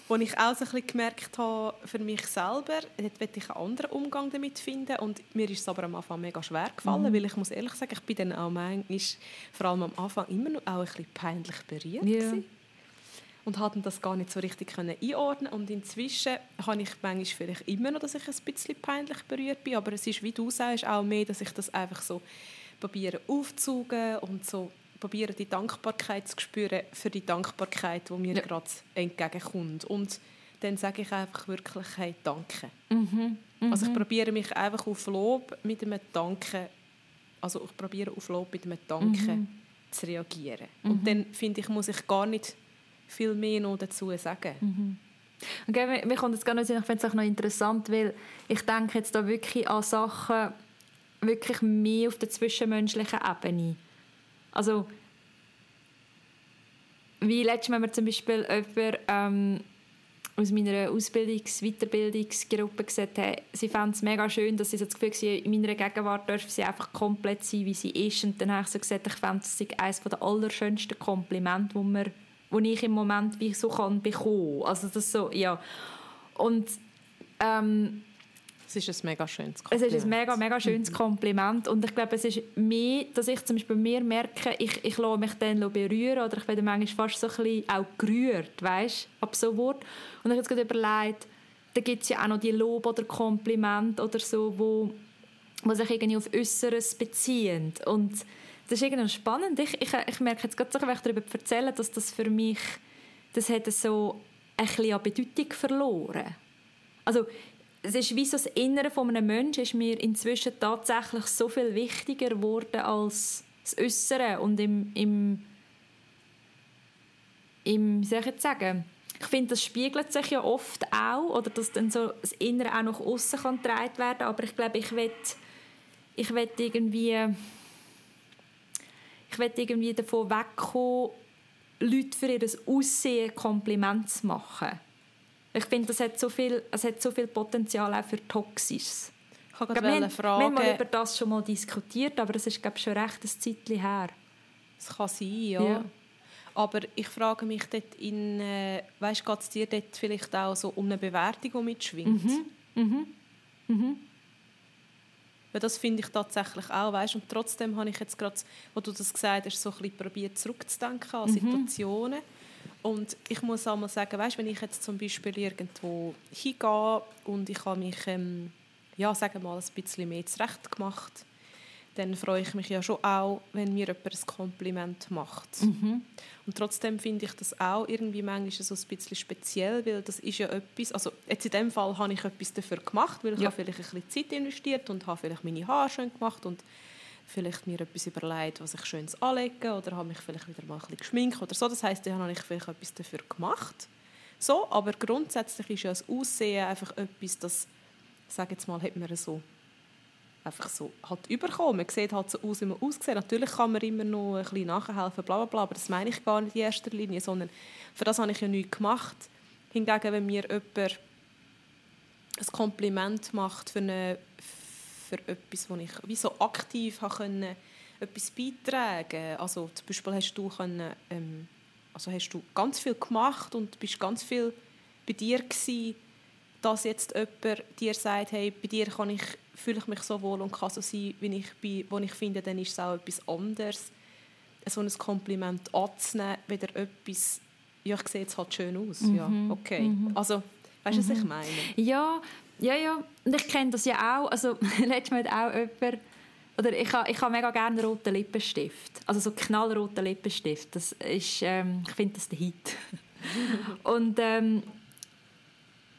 Wo ich auch so ein bisschen gemerkt habe, für mich selber, dort will ich einen anderen Umgang damit finden und mir ist es aber am Anfang mega schwer gefallen, mhm. weil ich muss ehrlich sagen, ich bin dann auch manchmal, vor allem am Anfang, immer noch auch ein bisschen peinlich berührt ja. und hatte das gar nicht so richtig können einordnen und inzwischen habe ich manchmal vielleicht immer noch, dass ich ein bisschen peinlich berührt bin, aber es ist, wie du sagst, auch mehr, dass ich das einfach so probieren aufzusaugen und so probieren die Dankbarkeit zu spüren für die Dankbarkeit, die mir ja. gerade entgegenkommt. Und dann sage ich einfach wirklich, hey, danke. Mhm. Mhm. Also ich probiere mich einfach auf Lob mit einem Danke, also ich probiere auf Lob mit einem Danke mhm. zu reagieren. Und mhm. dann finde ich, muss ich gar nicht viel mehr noch dazu sagen. Mhm. Okay, mir kommt jetzt gar nicht ich finde es auch noch interessant, weil ich denke jetzt da wirklich an Sachen wirklich mehr auf der zwischenmenschlichen Ebene. Also wie letztes Mal wir zum Beispiel jemand ähm, aus meiner Ausbildungs-, Weiterbildungsgruppe gesagt haben, sie fand es mega schön, dass sie so das Gefühl haben, in meiner Gegenwart dürfen sie einfach komplett sein, wie sie ist. Und dann habe ich so gesagt, ich fände es eines der allerschönsten Komplimente, wo, man, wo ich im Moment wie so kann bekommen. Also das so, ja. Und ähm, es ist ein mega schönes Kompliment. Es ist ein mega, mega schönes mhm. Kompliment und ich glaube, es ist mehr, dass ich zum Beispiel bei mir merke, ich, ich lasse mich dann berühren oder ich werde manchmal fast so ein bisschen auch gerührt, weißt, ab so Wort. Und ich habe jetzt gerade überlegt, da gibt es ja auch noch die Lob oder Kompliment oder so, wo, wo sich irgendwie auf Äußeres beziehen und das ist irgendwie spannend. Ich, ich, ich merke jetzt gerade so, wenn ich darüber erzähle, dass das für mich, das hat so ein bisschen an Bedeutung verloren. Also es ist wie so das Innere von einem Menschen ist mir inzwischen tatsächlich so viel wichtiger geworden als das Äußere und im, im, im soll ich jetzt sagen, ich finde, das spiegelt sich ja oft auch, oder dass dann so das Innere auch nach außen kann getragen werden, aber ich glaube, ich will, ich will irgendwie, ich will irgendwie davon wegkommen, Leute für ihr Aussehen Kompliment zu machen. Ich finde, das hat so viel, es hat so viel Potenzial auch für Toxisches. Ich habe gerade wir, fragen. Wir haben mal über das schon mal diskutiert, aber es ist glaube schon recht ein Zeitchen her. Es kann sein, ja. ja. Aber ich frage mich dort in, äh, weißt, geht es dir dort vielleicht auch so um eine Bewertung, die mitschwingt? Mhm. Mhm. Mhm. Weil das finde ich tatsächlich auch, weißt, und trotzdem habe ich jetzt gerade, wo du das gesagt hast, so ein bisschen probiert zurückzudenken an mhm. Situationen und ich muss auch mal sagen, weißt, wenn ich jetzt zum Beispiel irgendwo hingehe und ich habe mich, ähm, ja, sagen mal, ein bisschen mehr zurecht gemacht, dann freue ich mich ja schon auch, wenn mir jemand ein Kompliment macht. Mhm. Und trotzdem finde ich das auch irgendwie manchmal so ein bisschen speziell, weil das ist ja etwas, also jetzt in dem Fall habe ich etwas dafür gemacht, weil ich ja. habe vielleicht ein bisschen Zeit investiert und habe vielleicht meine Haare schön gemacht und vielleicht mir etwas überlegt, was ich schönes anlege oder habe mich vielleicht wieder mal ein bisschen geschminkt oder so. Das heißt, dann habe ich vielleicht etwas dafür gemacht. So, aber grundsätzlich ist ja das Aussehen einfach etwas, das, sage jetzt mal, hat man so einfach so halt überkommen. Man sieht halt so aus, wie man aussieht. Natürlich kann man immer noch ein bisschen nachhelfen, bla bla bla, aber das meine ich gar nicht in erster Linie, sondern für das habe ich ja nichts gemacht. Hingegen, wenn mir jemand ein Kompliment macht für eine für etwas, wo ich wie so aktiv können, etwas beitragen Also zum Beispiel hast du, können, ähm, also hast du ganz viel gemacht und bist ganz viel bei dir gewesen, dass jetzt jemand dir sagt, hey, bei dir kann ich, fühle ich mich so wohl und kann so sein, wie ich bin, wo ich finde, dann ist es auch etwas anderes. So ein Kompliment anzunehmen, wieder etwas, ja, ich sehe jetzt halt schön aus. Mhm. Ja, okay. Mhm. Also, weißt du, mhm. was ich mhm. meine? Ja, ja, ja. Und ich kenne das ja auch. Also, *laughs* letztes Mal auch jemand, oder ich habe, ich habe mega gerne roten Lippenstift. Also so knallroten Lippenstift. Das ist, ähm, ich finde das der Hit. *laughs* und ähm,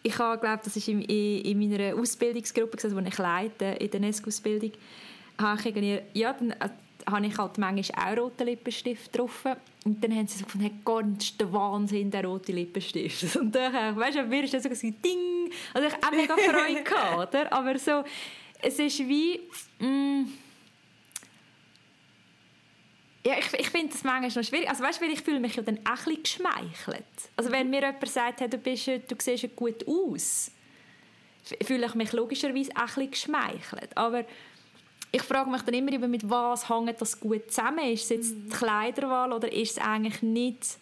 ich glaube das ist in, in, meiner Ausbildungsgruppe, also, die ich leite, in der NESC-Ausbildung, habe ich irgendwie, ja, dann äh, habe ich halt manchmal auch roten Lippenstift drauf. Und dann haben sie so gefunden, hey, ganz der Wahnsinn, der rote Lippenstift. *laughs* Und dann, weißt du, mir ist das so ein Ding. Also ich habe mega Freude *laughs* gehabt, oder? Aber so, es ist wie, mm, ja, ich, ich finde das manchmal noch schwierig. Also weißt du, ich fühle mich ja dann auch ein bisschen geschmeichelt. Also wenn mir jemand sagt, hey, du, bist, du siehst gut aus, fühle ich mich logischerweise auch ein bisschen geschmeichelt. Aber ich frage mich dann immer, mit was hängt das gut zusammen? Ist es jetzt mhm. die Kleiderwahl oder ist es eigentlich nicht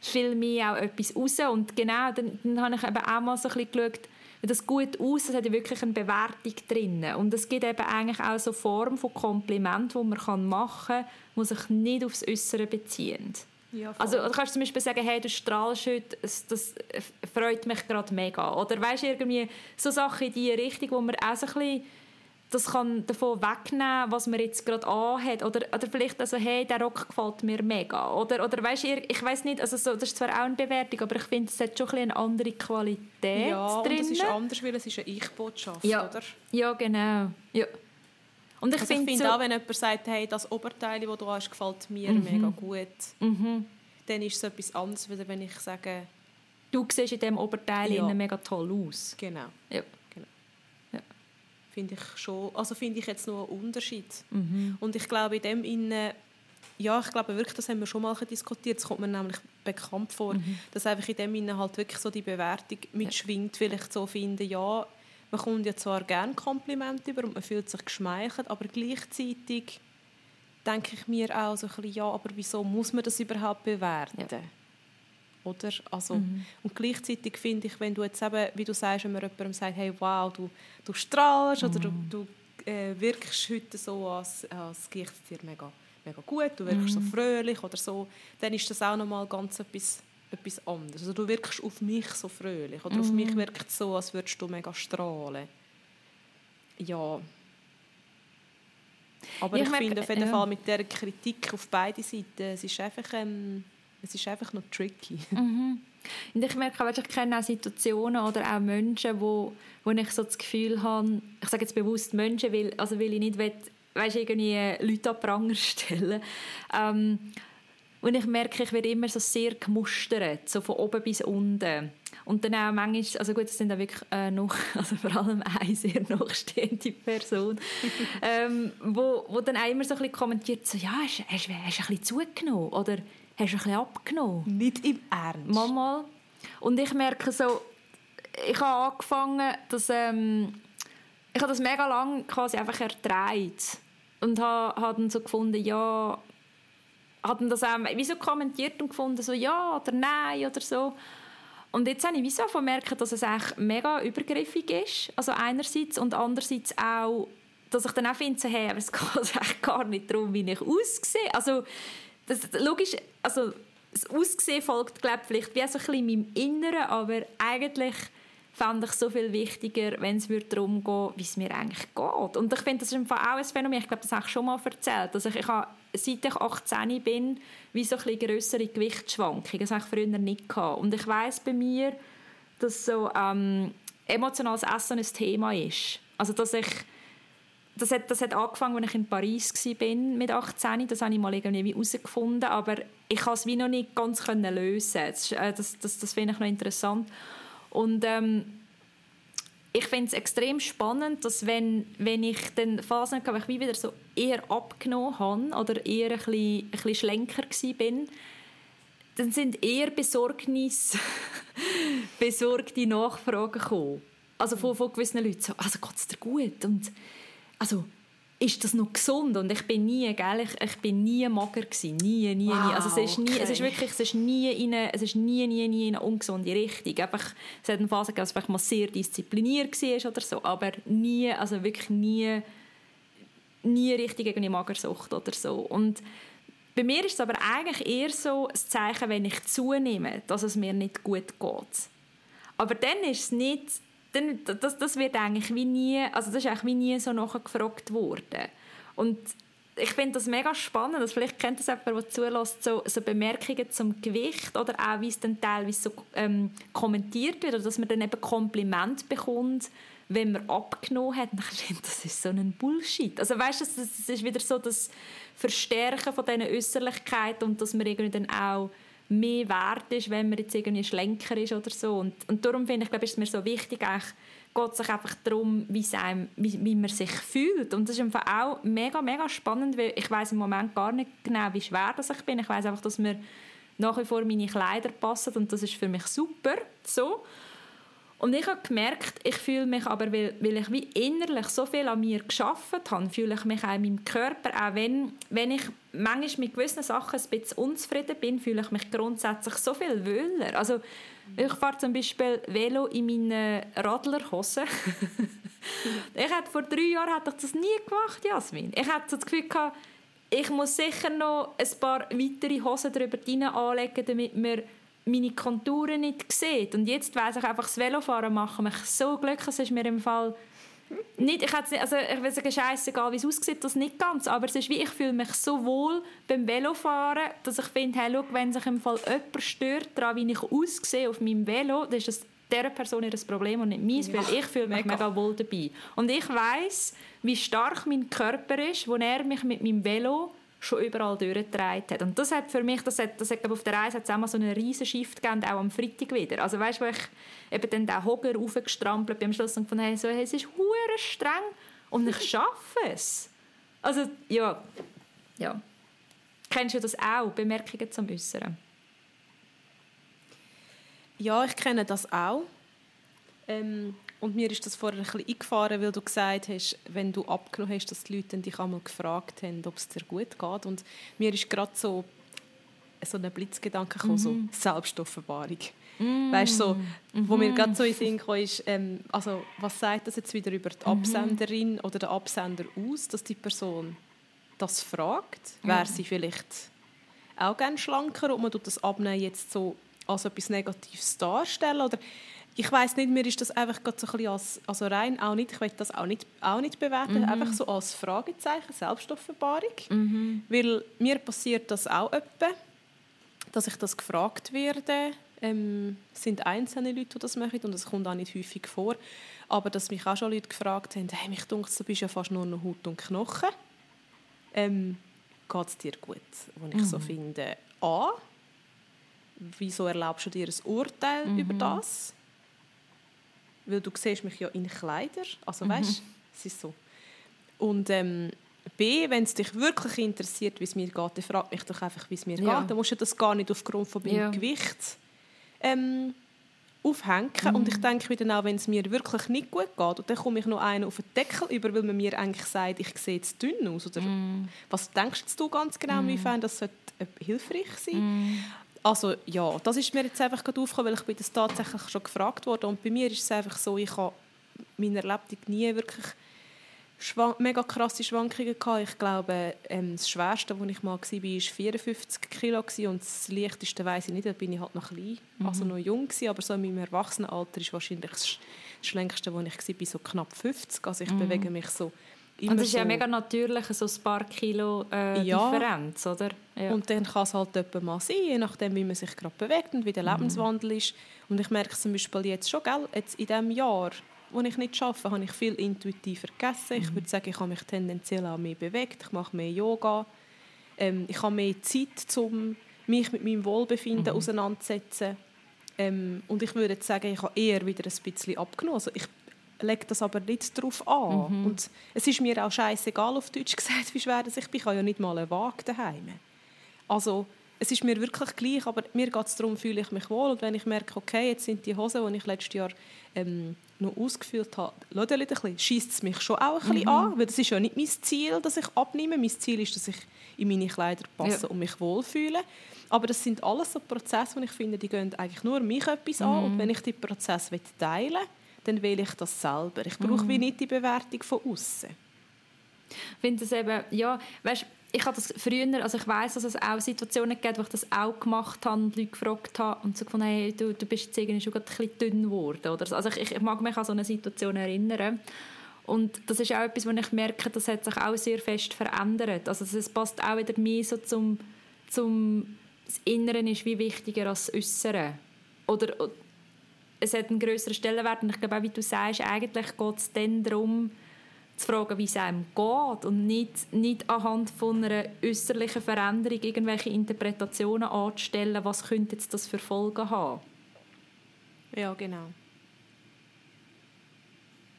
viel mehr auch etwas raus? Und genau, dann, dann habe ich eben auch mal so ein bisschen geschaut, das gut aus, das hat ja wirklich eine Bewertung drin. Und es gibt eben eigentlich auch so Form von Kompliment, die man machen kann, die sich nicht aufs Äußere beziehen. Ja, also du kannst zum Beispiel sagen, hey, du strahlst heute, das, das freut mich gerade mega. Oder weißt du, irgendwie so Sachen in diese Richtung, wo man auch so ein bisschen das kann davon wegnehmen, was man jetzt gerade anhat. Oder, oder vielleicht also, hey, der Rock gefällt mir mega. Oder, oder weißt, ich, ich weiß nicht, also so, das ist zwar auch eine Bewertung, aber ich finde, es hat schon ein eine andere Qualität ja, drin. Ja, es ist anders, weil es ist eine Ich-Botschaft, ja. oder? Ja, genau. Ja. Und ich also finde find so, auch, wenn jemand sagt, hey, das Oberteil, das du hast, gefällt mir mhm. mega gut, mhm. dann ist es etwas anderes, als wenn ich sage... Du siehst in diesem Oberteil ja. mega toll aus. Genau. Ja finde ich schon, also finde ich jetzt noch einen Unterschied. Mhm. Und ich glaube in dem Inne, ja, ich glaube wirklich, das haben wir schon mal diskutiert, das kommt mir nämlich bekannt vor, mhm. dass einfach in dem Inne halt wirklich so die Bewertung mitschwingt, weil ich so finde, ja, man kommt ja zwar gerne Komplimente über und man fühlt sich geschmeichelt, aber gleichzeitig denke ich mir auch so ein bisschen, ja, aber wieso muss man das überhaupt bewerten? Ja. Oder? Also, mhm. Und gleichzeitig finde ich, wenn du jetzt eben, wie du sagst, wenn man jemandem sagt, hey, wow, du, du strahlst mhm. oder du, du äh, wirkst heute so, als, als geht es dir mega, mega gut, du wirkst mhm. so fröhlich oder so, dann ist das auch nochmal ganz etwas, etwas anderes. Also du wirkst auf mich so fröhlich oder auf mich mhm. wirkt es so, als würdest du mega strahlen. Ja. Aber ich, ich finde auf jeden. Fall mit der Kritik auf beide Seiten, es ist einfach... Ähm, es ist einfach noch tricky. *laughs* Mhm. Und ich merke auch, ich kenne auch Situationen oder auch Menschen, wo, wo ich so das Gefühl habe, ich sage jetzt bewusst Menschen, weil, also weil ich nicht will, weißt, irgendwie Leute an Pranger *laughs* stellen ähm, und ich merke, ich werde immer so sehr gemustert, so von oben bis unten. Und dann auch manchmal, also gut, es sind auch wirklich äh, noch, *laughs* also vor allem eine sehr nachstehende Person, ähm, wo, wo dann auch immer so ein bisschen kommentiert, so, ja, hast, hast, hast du ein bisschen zugenommen? Oder hast du ein bisschen abgenommen. Nicht im Ernst? Mama. Und ich merke so, ich habe angefangen, dass, ähm, ich habe das mega lang quasi einfach erträgt. Und habe, habe dann so gefunden, ja, hat das auch wie so kommentiert und gefunden, so ja oder nein oder so. Und jetzt habe ich wie so gemerkt, dass es echt mega übergriffig ist. Also einerseits und andererseits auch, dass ich dann auch finde, so, hey, aber es *laughs* geht echt gar nicht darum, wie ich aussehe. Also das, logisch, also das Aussehen folgt, glaube vielleicht wie so ein bisschen meinem Inneren, aber eigentlich fände ich so viel wichtiger, wenn es darum geht, wie es mir eigentlich geht. Und ich finde, das ist auch ein Phänomen, ich glaube, das habe ich schon mal erzählt, dass ich, ich habe, seit ich 18 bin, wie so ein grössere Gewichtsschwankungen, das habe ich früher nicht gehabt. Und ich weiß bei mir, dass so ähm, emotionales Essen ein Thema ist. Also, dass ich das hat, das hat angefangen, als ich in Paris war mit 18. Das habe ich mal irgendwie herausgefunden, aber ich konnte es wie noch nicht ganz können lösen. Das, äh, das, das, das finde ich noch interessant. Und ähm, ich finde es extrem spannend, dass wenn, wenn ich dann Phasen hatte, wo ich wie wieder so eher abgenommen habe oder eher ein bisschen, ein bisschen schlenker war, dann sind eher Besorgnis, *laughs* besorgte Nachfragen gekommen. Also von, von gewissen Leuten so, also geht es dir gut? Und also ist das noch gesund? Und ich bin nie, gell, ich, ich bin nie mager gewesen, nie, nie, wow, nie. Also es ist nie, okay. es ist wirklich, es ist nie in eine, es ist nie, nie, nie in eine ungesunde Richtung. Einfach, es hat eine Phase gegeben, dass ich mal sehr diszipliniert war oder so, aber nie, also wirklich nie, nie richtig gegen eine Magersucht oder so. Und bei mir ist es aber eigentlich eher so ein Zeichen, wenn ich zunehme, dass es mir nicht gut geht. Aber dann ist es nicht dann, das, das wird eigentlich wie nie, also das ist eigentlich wie nie so nachgefragt worden. Und ich finde das mega spannend, also vielleicht kennt das jemand, der zulässt, so, so Bemerkungen zum Gewicht oder auch, wie es dann teilweise so ähm, kommentiert wird, oder dass man dann eben Kompliment bekommt, wenn man abgenommen hat. Und ich finde, das ist so ein Bullshit. Also weißt du, das ist wieder so das Verstärken von diesen Äußerlichkeiten und dass man irgendwie dann auch mehr wert ist, wenn man jetzt irgendwie schlenker ist oder so. Und, und darum finde ich, glaube ist es mir so wichtig, geht sich einfach darum, wie, einem, wie, wie man sich fühlt. Und das ist einfach auch mega, mega spannend, weil ich weiß im Moment gar nicht genau, wie schwer das ich bin. Ich weiß einfach, dass mir nach wie vor meine Kleider passen und das ist für mich super so. Und ich habe gemerkt, ich fühle mich aber, weil, weil ich wie innerlich so viel an mir geschafft habe, fühle ich mich auch in meinem Körper, auch wenn, wenn ich manchmal mit gewissen Sachen ein bisschen unzufrieden bin, fühle ich mich grundsätzlich so viel wohler. Also ich fahre zum Beispiel Velo in meinen Radlerhosen. *laughs* ich hatte vor drei Jahren hatte ich das nie gemacht, Jasmin. Ich hatte das Gefühl gehabt, ich muss sicher noch ein paar weitere Hosen darüber anlegen, damit mir meine Konturen nicht sieht. Und jetzt weiss ich einfach, das Velofahren macht mich so glücklich. Es ist mir im Fall nicht, ich nicht, also ich will sagen, scheißegal, wie es aussieht, das nicht ganz, aber es ist wie, ich fühle mich so wohl beim Velofahren, dass ich finde, hey, schau, wenn sich im Fall jemand stört daran, wie ich aussehe auf meinem Velo, dann ist das dieser Person ihr Problem und nicht meins, weil ich fühle mich mega. mega wohl dabei. Und ich weiß, wie stark mein Körper ist, wo er mich mit meinem Velo schon überall durchgetragen hat. Und das hat für mich, das hat, das hat auf der Reise hat es auch mal so einen riesen Shift gegeben, auch am Freitag wieder. Also weißt du, wo ich eben dann den Hocker raufgestrampelt bin am Schluss und gefunden so, hey, es ist hure streng und ich schaffe es. Also, ja. ja. Kennst du das auch, Bemerkungen zum Äußeren? Ja, ich kenne das auch. Ähm, und mir ist das vorher ein bisschen eingefahren, weil du gesagt hast, wenn du abgenommen hast, dass die Leute dich einmal gefragt haben, ob es dir gut geht. Und mir ist gerade so, so ein Blitzgedanke gekommen, mhm. so Selbstoffenbarung. Mm. Weißt so, wo mm mir gerade so in Sinn kam, ist, ähm, also was sagt das jetzt wieder über die mhm. Absenderin mm oder den Absender aus, dass die Person das fragt? Ja. Wäre sie vielleicht auch gerne schlanker und man tut das Abnehmen jetzt so als etwas Negatives darstellen? Oder ich weiß nicht, mir ist das einfach so ein bisschen als, also rein auch nicht, ich will das auch nicht, auch nicht bewerten, mhm. einfach so als Fragezeichen, Selbstoffenbarung. Mhm. Weil mir passiert das auch öppe, dass ich das gefragt werde. Ähm, es sind einzelne Leute, die das machen und das kommt auch nicht häufig vor. Aber dass mich auch schon Leute gefragt haben, hey, mich dunkt, du bist ja fast nur noch Haut und Knochen. Ähm, Geht es dir gut? Und ich mhm. so finde, A, wieso erlaubst du dir ein Urteil mhm. über das? Weil du siehst mich ja in Kleider, also mhm. weißt, es ist so. Und ähm, B, wenn es dich wirklich interessiert, wie es mir geht, dann frag mich doch einfach, wie es mir ja. geht. Dann musst du das gar nicht aufgrund von meinem ja. Gewicht ähm, aufhängen. Mhm. Und ich denke wieder auch, wenn es mir wirklich nicht gut geht, und dann komme ich noch einen auf den Deckel über, weil man mir eigentlich sagt, ich sehe jetzt dünn aus. Oder mhm. Was denkst du ganz genau, mhm. inwiefern das sollte hilfreich sein mhm. Also ja, das ist mir jetzt einfach gerade aufgekommen, weil ich bin das tatsächlich schon gefragt wurde und bei mir ist es einfach so, ich habe meiner Lebtung nie wirklich mega krasse Schwankungen gehabt. Ich glaube, ähm, das Schwerste, wo ich mal war, war 54 Kilo und das Leichteste weiß ich nicht, da bin ich halt noch klein, mhm. also noch jung gewesen, aber so in meinem Erwachsenenalter ist wahrscheinlich das Längste, wo ich war, so knapp 50. Also ich mhm. bewege mich so Immer und das ist so, ja mega natürlich, so ein paar Kilo äh, ja. Differenz, oder? Ja. Und dann kann es halt etwa mal sein, je nachdem, wie man sich gerade bewegt und wie der mhm. Lebenswandel ist. Und ich merke zum Beispiel jetzt schon, gell, jetzt in diesem Jahr, wo ich nicht arbeite, habe ich viel intuitiver gegessen. Mhm. Ich würde sagen, ich habe mich tendenziell auch mehr bewegt, ich mache mehr Yoga. Ähm, ich habe mehr Zeit, um mich mit meinem Wohlbefinden mhm. auseinanderzusetzen. Ähm, und ich würde sagen, ich habe eher wieder ein bisschen abgenommen. Also ich lege das aber nicht darauf an. Mhm. Und es ist mir auch scheißegal, auf Deutsch gesagt, *laughs* wie schwer das ich bin. Ich habe ja nicht mal einen Wagen daheim. Also es ist mir wirklich gleich, aber mir geht es darum, fühle ich mich wohl. Und wenn ich merke, okay, jetzt sind die Hosen, die ich letztes Jahr ähm, noch ausgefüllt habe, schießt es mich schon auch ein bisschen mhm. an, weil das ist ja nicht mein Ziel, dass ich abnehme. Mein Ziel ist, dass ich in meine Kleider passe ja. und mich wohlfühle. Aber das sind alles so Prozesse, die ich finde, die gehen eigentlich nur mich etwas mhm. an. Und wenn ich die Prozesse teilen will, dann will ich das selber. Ich brauche mhm. wie nicht die Bewertung von außen. Ich finde das eben, ja, weißt, ich habe das früher, also ich weiß, dass es auch Situationen gibt, wo ich das auch gemacht habe und Leute gefragt habe und so gefunden, hey, du, du bist jetzt irgendwie schon ein bisschen dünn geworden. Oder Also ich, ich mag mich an so eine Situation erinnern. Und das ist auch etwas, wo ich merke, das hat sich auch sehr fest verändert. Also es passt auch wieder mehr so zum, zum das Innere ist wie wichtiger als das Äußere. Oder, es hat einen größeren Stellenwert und ich glaube auch, wie du sagst, eigentlich geht es dann darum, zu fragen, wie es einem geht und nicht, nicht anhand von einer äußerlichen Veränderung irgendwelche Interpretationen anzustellen, was könnte jetzt das für Folgen haben. Ja, genau.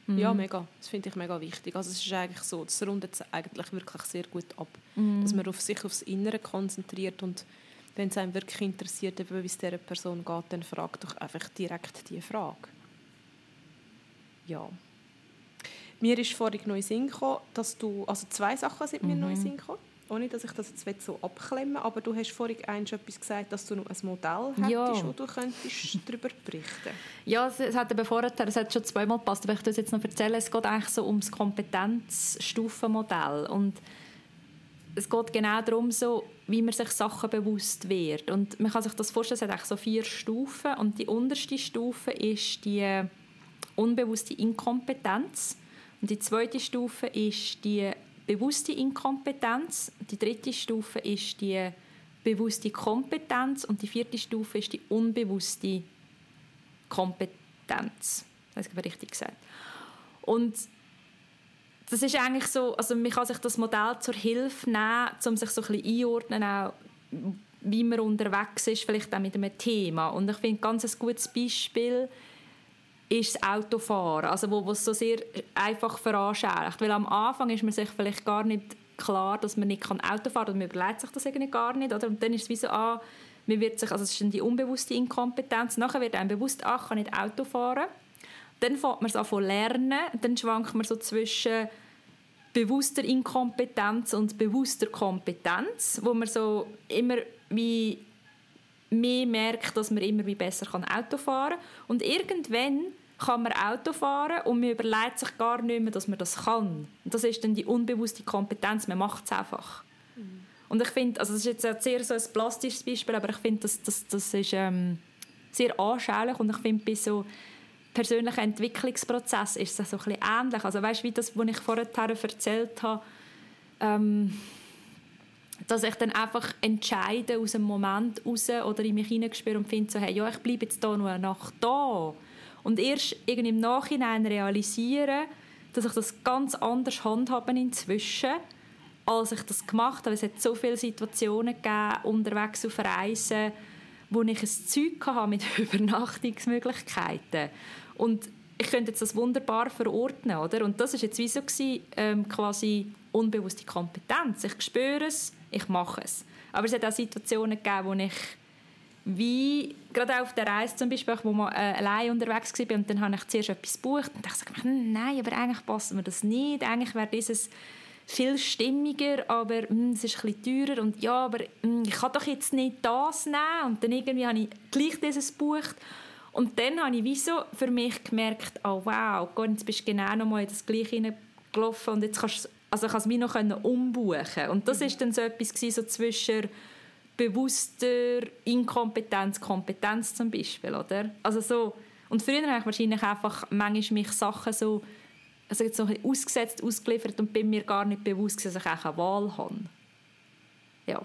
Mhm. Ja, mega. Das finde ich mega wichtig. Also es ist eigentlich so, das rundet es eigentlich wirklich sehr gut ab, mhm. dass man auf sich, aufs Innere konzentriert und wenn es einem wirklich interessiert, wie es dieser Person geht, dann frag doch einfach direkt diese Frage. Ja. Mir ist vorhin neu Sinn gekommen, dass du, also zwei Sachen sind mir mhm. neu Sinn gekommen, ohne dass ich das jetzt so abklemmen aber du hast vorhin etwas gesagt, dass du noch ein Modell hättest, ja. wo du könntest *laughs* darüber berichten Ja, es hat eben vorher, es hat schon zweimal gepasst, aber ich das jetzt noch erzählen, es geht eigentlich so ums Kompetenzstufenmodell und es geht genau darum, so, wie man sich Sachen bewusst wird. Und man kann sich das vorstellen, es hat so vier Stufen. Und die unterste Stufe ist die unbewusste Inkompetenz, Und die zweite Stufe ist die bewusste Inkompetenz. Die dritte Stufe ist die bewusste Kompetenz und die vierte Stufe ist die unbewusste Kompetenz. Das habe ich richtig gesagt. Und das ist eigentlich so, also man kann sich das Modell zur Hilfe nehmen, um sich so ein bisschen einordnen, auch wie man unterwegs ist, vielleicht auch mit einem Thema. Und ich finde, ganz ein gutes Beispiel ist das Autofahren, also wo, es so sehr einfach veranschaulicht. Weil am Anfang ist man sich vielleicht gar nicht klar, dass man nicht Auto fahren kann, oder man überlegt sich das irgendwie gar nicht. Oder? Und dann ist es wie so, ah, man wird sich, also es ist die unbewusste Inkompetenz, nachher wird einem bewusst, ach, kann nicht Auto fahren. Dann fängt man es an zu lernen, dann schwankt man so zwischen bewusster Inkompetenz und bewusster Kompetenz, wo man so immer wie mehr merkt, dass man immer wie besser Auto fahren kann. Und irgendwann kann man Auto fahren und man überlegt sich gar nicht mehr, dass man das kann. Und das ist dann die unbewusste Kompetenz, man macht es einfach. Mhm. Und ich finde, also das ist jetzt sehr so ein plastisches Beispiel, aber ich finde, das, das, das ist ähm, sehr anschaulich und ich finde, bei so persönlichen Entwicklungsprozess ist es so ein bisschen ähnlich. Also weißt, wie das, was ich vorher erzählt habe, ähm, dass ich dann einfach entscheide aus dem Moment raus oder in mich hineinspüre und finde so, hey, ja, ich bleibe jetzt hier nur eine Nacht da. Und erst irgendwie im Nachhinein realisieren, dass ich das ganz anders handhabe inzwischen, als ich das gemacht habe. Es hat so viele Situationen gegeben, unterwegs auf Reisen, wo ich ein Zeug hatte mit *laughs* Übernachtungsmöglichkeiten. Und ich könnte jetzt das wunderbar verordnen, oder? Und das ist jetzt wie so gewesen, ähm, quasi unbewusste Kompetenz. Ich spüre es, ich mache es. Aber es hat auch Situationen gegeben, wo ich wie, gerade auch auf der Reise zum Beispiel, wo man äh, allein unterwegs war und dann habe ich zuerst etwas gebucht und dachte ich, nein, aber eigentlich passt mir das nicht. Eigentlich wäre dieses viel stimmiger, aber hm, es ist ein bisschen teurer und ja, aber hm, ich kann doch jetzt nicht das nehmen. Und dann irgendwie habe ich gleich dieses gebucht. Und dann habe ich wie so für mich gemerkt, oh wow, Gott, jetzt bist du genau noch mal in das Gleiche hineingelaufen und jetzt kannst du, also ich es mir noch umbuchen. Und das ist dann so etwas gewesen, so zwischen bewusster Inkompetenz, Kompetenz zum Beispiel, oder? Also so, und früher habe ich wahrscheinlich einfach manchmal mich Sachen so, also jetzt so ausgesetzt, ausgeliefert und bin mir gar nicht bewusst, dass ich auch eine Wahl habe. Ja.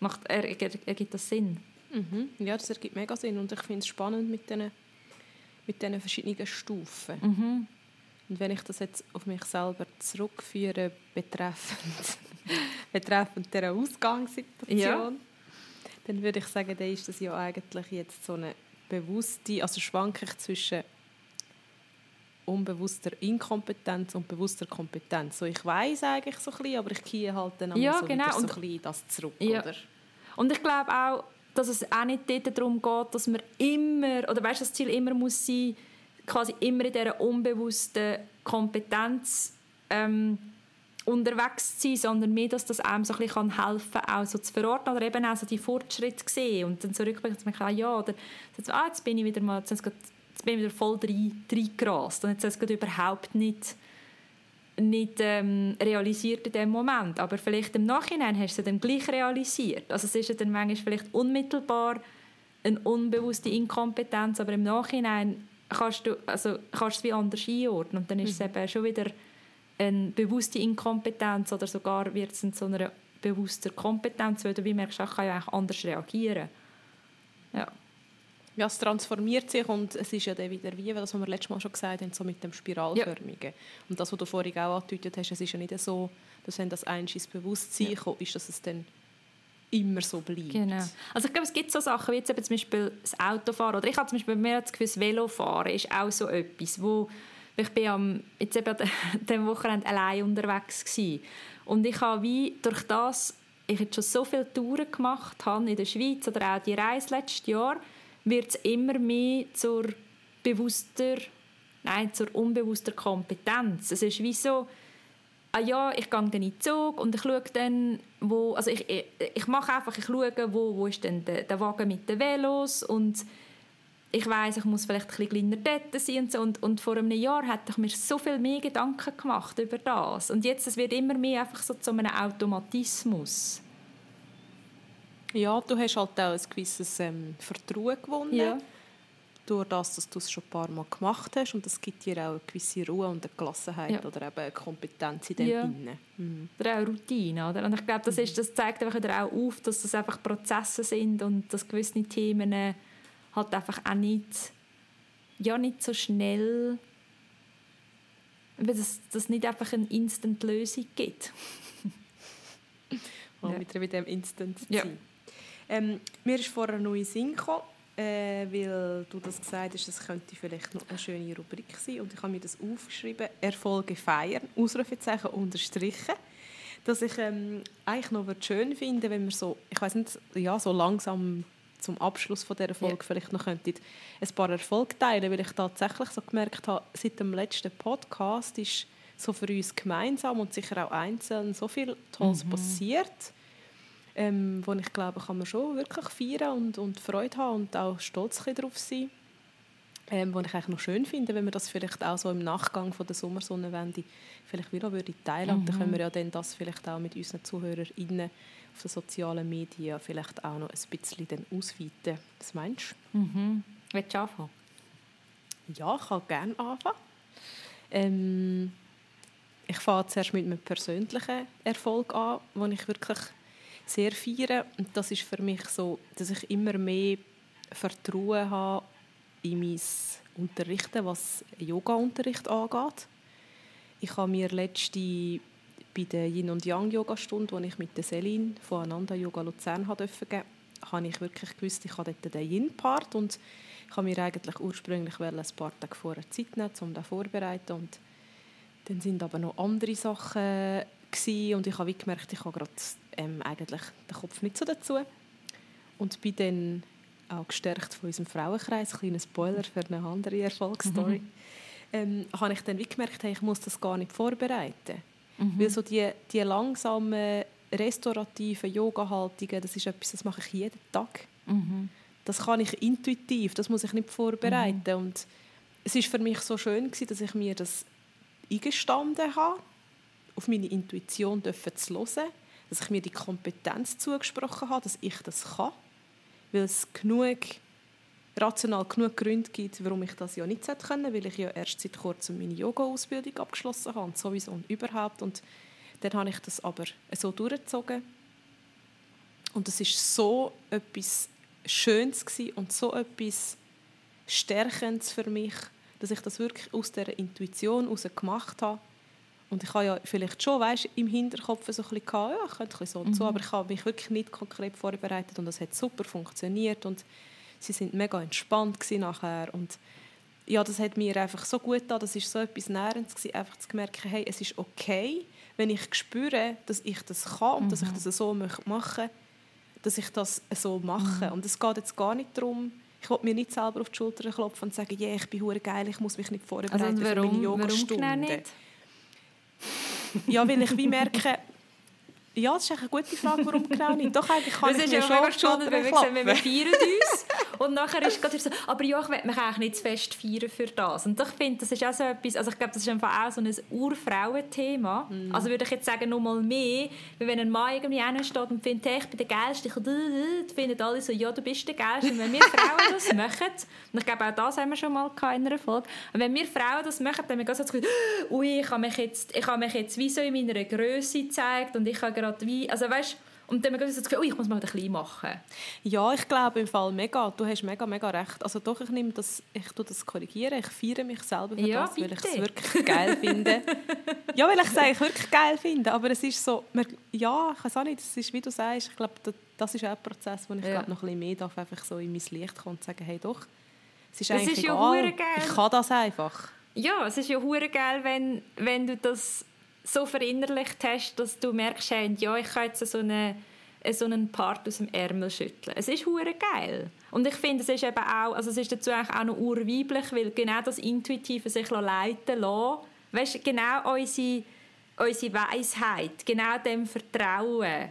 Macht, ergibt das Sinn? Mhm. Ja, das ergibt mega Sinn und ich finde es spannend mit diesen mit diesen verschiedenen Stufen. Mhm. Und wenn ich das jetzt auf mich selber zurückführe, betreffend, *laughs* betreffend dieser Ausgangssituation, ja. dann würde ich sagen, dann ist das ja eigentlich jetzt so eine bewusste, also schwanke ich zwischen unbewusster Inkompetenz und bewusster Kompetenz. So, ich weiß eigentlich so ein bisschen, aber ich gehe halt dann ja, so genau. so ein bisschen das zurück, ja. oder? Und ich glaube auch, dass es auch nicht darum geht, dass man immer, oder weißt, das Ziel immer muss sein, quasi immer in dieser unbewussten Kompetenz ähm, unterwegs zu sein, sondern mehr, dass das einem so ein bisschen helfen kann, auch so zu verorten oder eben auch so die Fortschritte zu sehen und dann zurückblicken und sagen, ja, oder jetzt, ah, jetzt bin ich wieder mal, jetzt, jetzt bin ich wieder voll reingerast und jetzt ist es überhaupt nicht nicht ähm, realisiert in dem Moment, aber vielleicht im Nachhinein hast du es dann gleich realisiert. Also es ist ja dann manchmal vielleicht unmittelbar eine unbewusste Inkompetenz, aber im Nachhinein kannst du, also kannst es wie anders einordnen und dann ist mhm. es eben schon wieder eine bewusste Inkompetenz oder sogar wird es zu einer bewussten Kompetenz, weil du wie merkst, ich kann ja eigentlich anders reagieren. Ja. Ja, es transformiert sich und es ist ja dann wieder wie, das, was wir letztes Mal schon gesagt haben, so mit dem Spiralförmigen. Ja. Und das, was du vorhin auch angedeutet hast, es ist ja nicht so, dass wenn das eins ins Bewusstsein ja. kommt, ist, dass es dann immer so bleibt. Genau. Also ich glaube, es gibt so Sachen wie jetzt eben zum Beispiel das Autofahren oder ich habe zum Beispiel mehr das Gefühl, das Velofahren ist auch so etwas, wo ich bin am, jetzt eben *laughs* dem Wochenende allein unterwegs gewesen. und ich habe wie durch das, ich jetzt schon so viele Touren gemacht habe in der Schweiz oder auch die Reise letztes Jahr, wird es immer mehr zur bewusster, nein, zur unbewusster Kompetenz. Es ist wie so, ah ja, ich gehe dann in den Zug und ich schaue dann, wo, also ich, ich, ich mache einfach, ich schaue, wo, wo ist denn der, der Wagen mit den Velos und ich weiß, ich muss vielleicht ein kleiner dort sein und, so. und, und vor einem Jahr hätte ich mir so viel mehr Gedanken gemacht über das und jetzt es wird immer mehr einfach so zu einem Automatismus. Ja, du hast halt auch ein gewisses ähm, Vertrauen gewonnen. Ja. durch das, dass du es schon ein paar Mal gemacht hast und das gibt dir auch eine gewisse Ruhe und eine Gelassenheit Ja. oder eben eine Kompetenz in dem Ja. Innen. Mhm. Oder auch Routine, oder? Und ich glaube, das, ist, das zeigt einfach auch auf, dass das einfach Prozesse sind und dass gewisse Themen äh, halt einfach auch nicht, ja, nicht so schnell, weil das, das nicht einfach eine Instant-Lösung gibt. *laughs* Mal Ja. wieder mit dem Instant Ja. sein. Ähm, mir ist vorher noch in Sinn gekommen, äh, weil du das gesagt hast, das könnte vielleicht noch eine schöne Rubrik sein. Und ich habe mir das aufgeschrieben, Erfolge feiern, Ausrufezeichen unterstrichen. Dass ich ähm, eigentlich noch schön finde, wenn wir so, ich weiß nicht, ja, so langsam zum Abschluss von dieser Folge Ja. vielleicht noch könntet ein paar Erfolge teilen, weil ich tatsächlich so gemerkt habe, seit dem letzten Podcast ist so für uns gemeinsam und sicher auch einzeln so viel Tolles passiert, ähm, wo ich glaube, kann man schon wirklich feiern und, und Freude haben und auch stolz darauf sein. Ähm, was ich eigentlich noch schön finde, wenn wir das vielleicht auch so im Nachgang von der Sommersonnenwende vielleicht wieder würde teilen und dann können wir ja dann das vielleicht auch mit unseren ZuhörerInnen auf den sozialen Medien vielleicht auch noch ein bisschen dann ausweiten. Was meinst du? Mhm. Willst du anfangen? Ja, ich kann gerne anfangen. Ähm, ich fange zuerst mit einem persönlichen Erfolg an, den ich wirklich sehr feiere. Und das ist für mich so, dass ich immer mehr Vertrauen habe in mein Unterrichten, was Yoga-Unterricht angeht. Ich habe mir letzte bei der Yin und Yang Yoga-Stunde, die ich mit der Selin von Ananda Yoga Luzern dürfen geben, habe ich wirklich gewusst, ich habe dort den Yin-Part und ich habe mir eigentlich ursprünglich ein paar Tage vorher Zeit nehmen, um das vorzubereiten und dann sind aber noch andere Sachen und ich habe gemerkt, ich habe gerade ähm, eigentlich den Kopf nicht so dazu. Und bin dann auch gestärkt von unserem Frauenkreis, kleiner Spoiler für eine andere Erfolgsstory, ähm, habe ich dann wie gemerkt, hey, ich muss das gar nicht vorbereiten. Weil so die, die langsamen, restaurativen Yoga-Haltungen, das ist etwas, das mache ich jeden Tag. Das kann ich intuitiv, das muss ich nicht vorbereiten. Und es ist für mich so schön gewesen, dass ich mir das eingestanden habe, auf meine Intuition dürfen zu hören, dass ich mir die Kompetenz zugesprochen habe, dass ich das kann, weil es genug rational genug Gründe gibt, warum ich das ja nicht hätte können, weil ich ja erst seit kurzem meine Yoga-Ausbildung abgeschlossen habe und sowieso und überhaupt. Und dann habe ich das aber so durchgezogen. Und es ist so etwas Schönes und so etwas Stärkendes für mich, dass ich das wirklich aus der Intuition heraus gemacht habe und ich habe ja vielleicht schon weißt, im Hinterkopf so ein bisschen gehabt, ja, ich könnte ein bisschen so und so, aber ich habe mich wirklich nicht konkret vorbereitet und das hat super funktioniert und sie sind mega entspannt nachher und ja, das hat mir einfach so gut getan, das ist so etwas Nährendes gewesen, einfach zu merken, hey, es ist okay, wenn ich spüre, dass ich das kann und dass ich das so möchte machen dass ich das so mache. Und es geht jetzt gar nicht darum, ich will mir nicht selber auf die Schulter klopfen und sagen, yeah, ich bin hure geil, ich muss mich nicht vorbereiten Also, und für warum, meine warum Yogastunde. genau nicht? Ja, weil ich wie merke, ja, das ist eine gute Frage, warum genau nicht. Doch, eigentlich kann Es ich ist mir schon mega auf die spannend, Schulter weil wir sehen, wir feiern uns und nachher ist gerade so, aber ja, ich will mich eigentlich nicht zu fest feiern für das. Und ich finde, das ist auch so etwas, also ich glaube, das ist einfach auch so ein Urfrauenthema. Mhm. Also würde ich jetzt sagen, noch mal mehr, weil wenn ein Mann irgendwie hinsteht und findet, hey, ich bin der Geilste, ich finden alle so, ja, du bist der Geilste. Und wenn wir Frauen das *laughs* machen, und ich glaube, auch das haben wir schon mal in einer Folge, und wenn wir Frauen das machen, dann haben wir so das Gefühl, ui, ich habe mich jetzt, ich habe mich jetzt wie so in meiner Größe gezeigt und ich habe gerade wie, also weißt und dann haben wir das Gefühl, ui, ich muss mal ein bisschen machen. Ja, ich glaube im Fall mega. Du hast mega, mega recht. Also doch, ich nehme das, ich tue das korrigieren. Ich feiere mich selber für Ja, das, weil ich es wirklich geil finde. *laughs* ja, weil ich es eigentlich wirklich geil finde. Aber es ist so, man, ja, ich weiß auch nicht, es ist, wie du sagst, ich glaube, das, das ist auch ein Prozess, wo ich Ja. glaube, noch ein bisschen mehr darf, einfach so in mein Licht kommen und sagen, hey doch, es ist Es eigentlich ist ja egal. ich kann das einfach. Ja, es ist ja hure geil, wenn, wenn du das so verinnerlicht hast, dass du merkst, hey, ja, ich kann jetzt so eine so einen Part aus dem Ärmel schütteln. Es ist hure geil. Und ich finde, es ist eben auch, also es ist dazu eigentlich auch noch urweiblich, weil genau das Intuitive sich leiten lassen, weißt, genau unsere, unsere Weisheit, genau dem Vertrauen.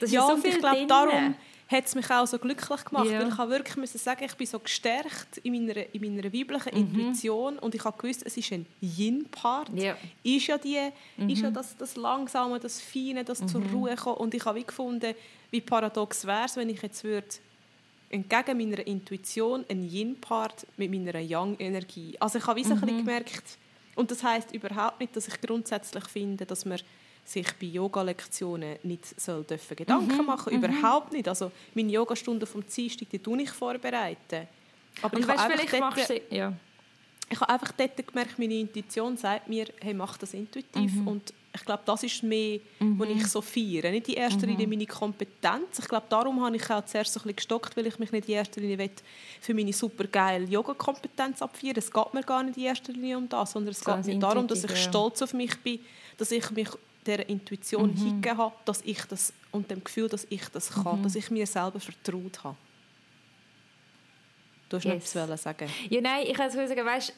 Das ist ja, so und viel ich glaube, darum hat es mich auch so glücklich gemacht, Ja. weil ich habe wirklich müssen sagen, ich bin so gestärkt in meiner, in meiner weiblichen Intuition und ich habe gewusst, es ist ein Yin-Part. Ja. Ist ja, die, ist ja das, das Langsame, das Feine, das zur Ruhe kommen und ich habe wie gefunden, wie paradox wäre es, wenn ich jetzt würde entgegen meiner Intuition einen Yin-Part mit meiner Yang-Energie. Also ich habe wie so mhm. ein bisschen gemerkt, und das heißt überhaupt nicht, dass ich grundsätzlich finde, dass man sich bei Yoga-Lektionen nicht soll dürfen Gedanken mhm. machen mhm. Überhaupt nicht. Also meine Yogastunde vom Dienstag, die tue ich vorbereiten. Aber und ich weißt, habe dort, sie, ja. ich habe einfach dort gemerkt, meine Intuition sagt mir, hey, mach das intuitiv. Mhm. Und ich glaube, das ist mehr, mhm. was ich so feiere. Nicht in erster Linie mhm. meine Kompetenz. Ich glaube, darum habe ich auch zuerst so ein bisschen gestockt, weil ich mich nicht in erster Linie für meine super geile Yoga-Kompetenz abfeiern Es geht mir gar nicht in erster Linie um das, sondern es so geht mir darum, dass ich stolz auf mich bin, dass ich mich der Intuition mhm. hingegeben habe, dass ich das und dem Gefühl, dass ich das kann, mhm. dass ich mir selber vertraut habe. Du hast yes. noch etwas sagen. Ja, nein, ich kann sagen, weißt,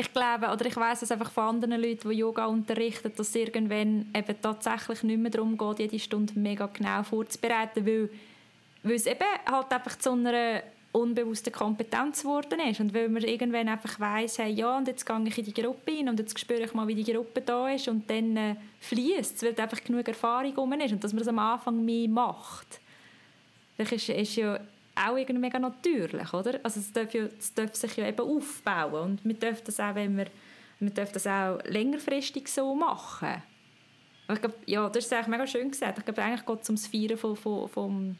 ich glaube, oder ich weiß es einfach von anderen Leuten, die Yoga unterrichten, dass es irgendwann eben tatsächlich nicht mehr darum geht, jede Stunde mega genau vorzubereiten, weil, weil es eben halt einfach zu einer unbewussten Kompetenz geworden ist und weil man irgendwann einfach weiss, hey, ja, und jetzt gehe ich in die Gruppe rein und jetzt spüre ich mal, wie die Gruppe da ist und dann äh, fließt es, weil einfach genug Erfahrung rum ist und dass man es am Anfang mehr macht. Das ist, ist ja auch irgendwie mega natürlich, oder? Also es darf, ja, es darf sich ja eben aufbauen und wir dürfen das auch, wenn wir, wir dürfen das auch längerfristig so machen. Aber ich glaube, ja, das ist eigentlich mega schön gesagt. Ich glaube, eigentlich geht es ums Feiern von, von, von,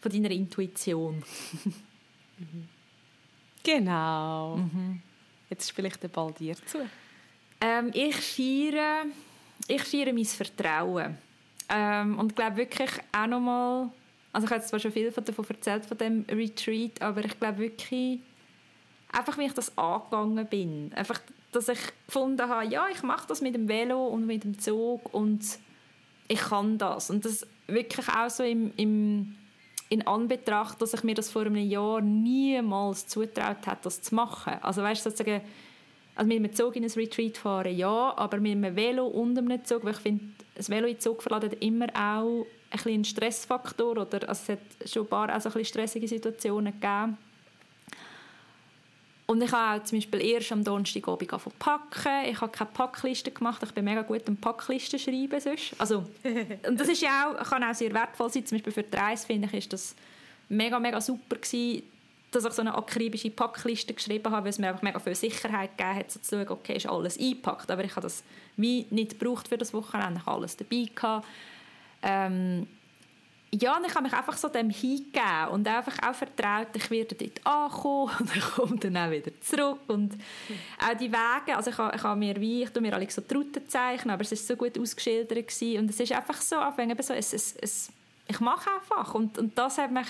von deiner Intuition. *laughs* Genau. Mhm. Jetzt spiele ich den Ball dir zu. Ähm, ich feiere, ich feiere mein Vertrauen. Ähm, und ich glaube wirklich auch nochmal also ich habe zwar schon viel davon erzählt, von dem Retreat, aber ich glaube wirklich, einfach wie ich das angegangen bin. Einfach, dass ich gefunden habe, ja, ich mache das mit dem Velo und mit dem Zug und ich kann das. Und das wirklich auch so im, im, in Anbetracht, dass ich mir das vor einem Jahr niemals zutraut habe, das zu machen. Also weißt du, sozusagen, also mit einem Zug in ein Retreat fahren, ja, aber mit einem Velo und einem Zug, weil ich finde, das Velo in den Zug verladen immer auch ein, ein Stressfaktor oder also es hat schon ein paar also ein stressige Situationen gegeben. Und ich habe auch zum Beispiel erst am Donnerstagabend packen. Ich habe keine Packliste gemacht. Ich bin mega gut am Packlisten schreiben sonst. Also, *laughs* und das ist ja auch, kann auch sehr wertvoll sein. Zum Beispiel für die Reise finde ich, ist das mega, mega super gewesen, dass ich so eine akribische Packliste geschrieben habe, weil es mir einfach mega viel Sicherheit gegeben hat, so zu schauen, okay, ist alles eingepackt. Aber ich habe das wie nicht gebraucht für das Wochenende. Ich habe alles dabei gehabt. Ähm, ja, ich habe mich einfach so dem hingegeben und einfach auch vertraut, ich werde dort ankommen *laughs* und ich komme dann auch wieder zurück und auch die Wege, also ich, habe, ich habe mir wie, ich mir alle so die Route zeichnen, aber es ist so gut ausgeschildert gewesen und es ist einfach so, eben so es, es, es, ich mache einfach und, und das hat mich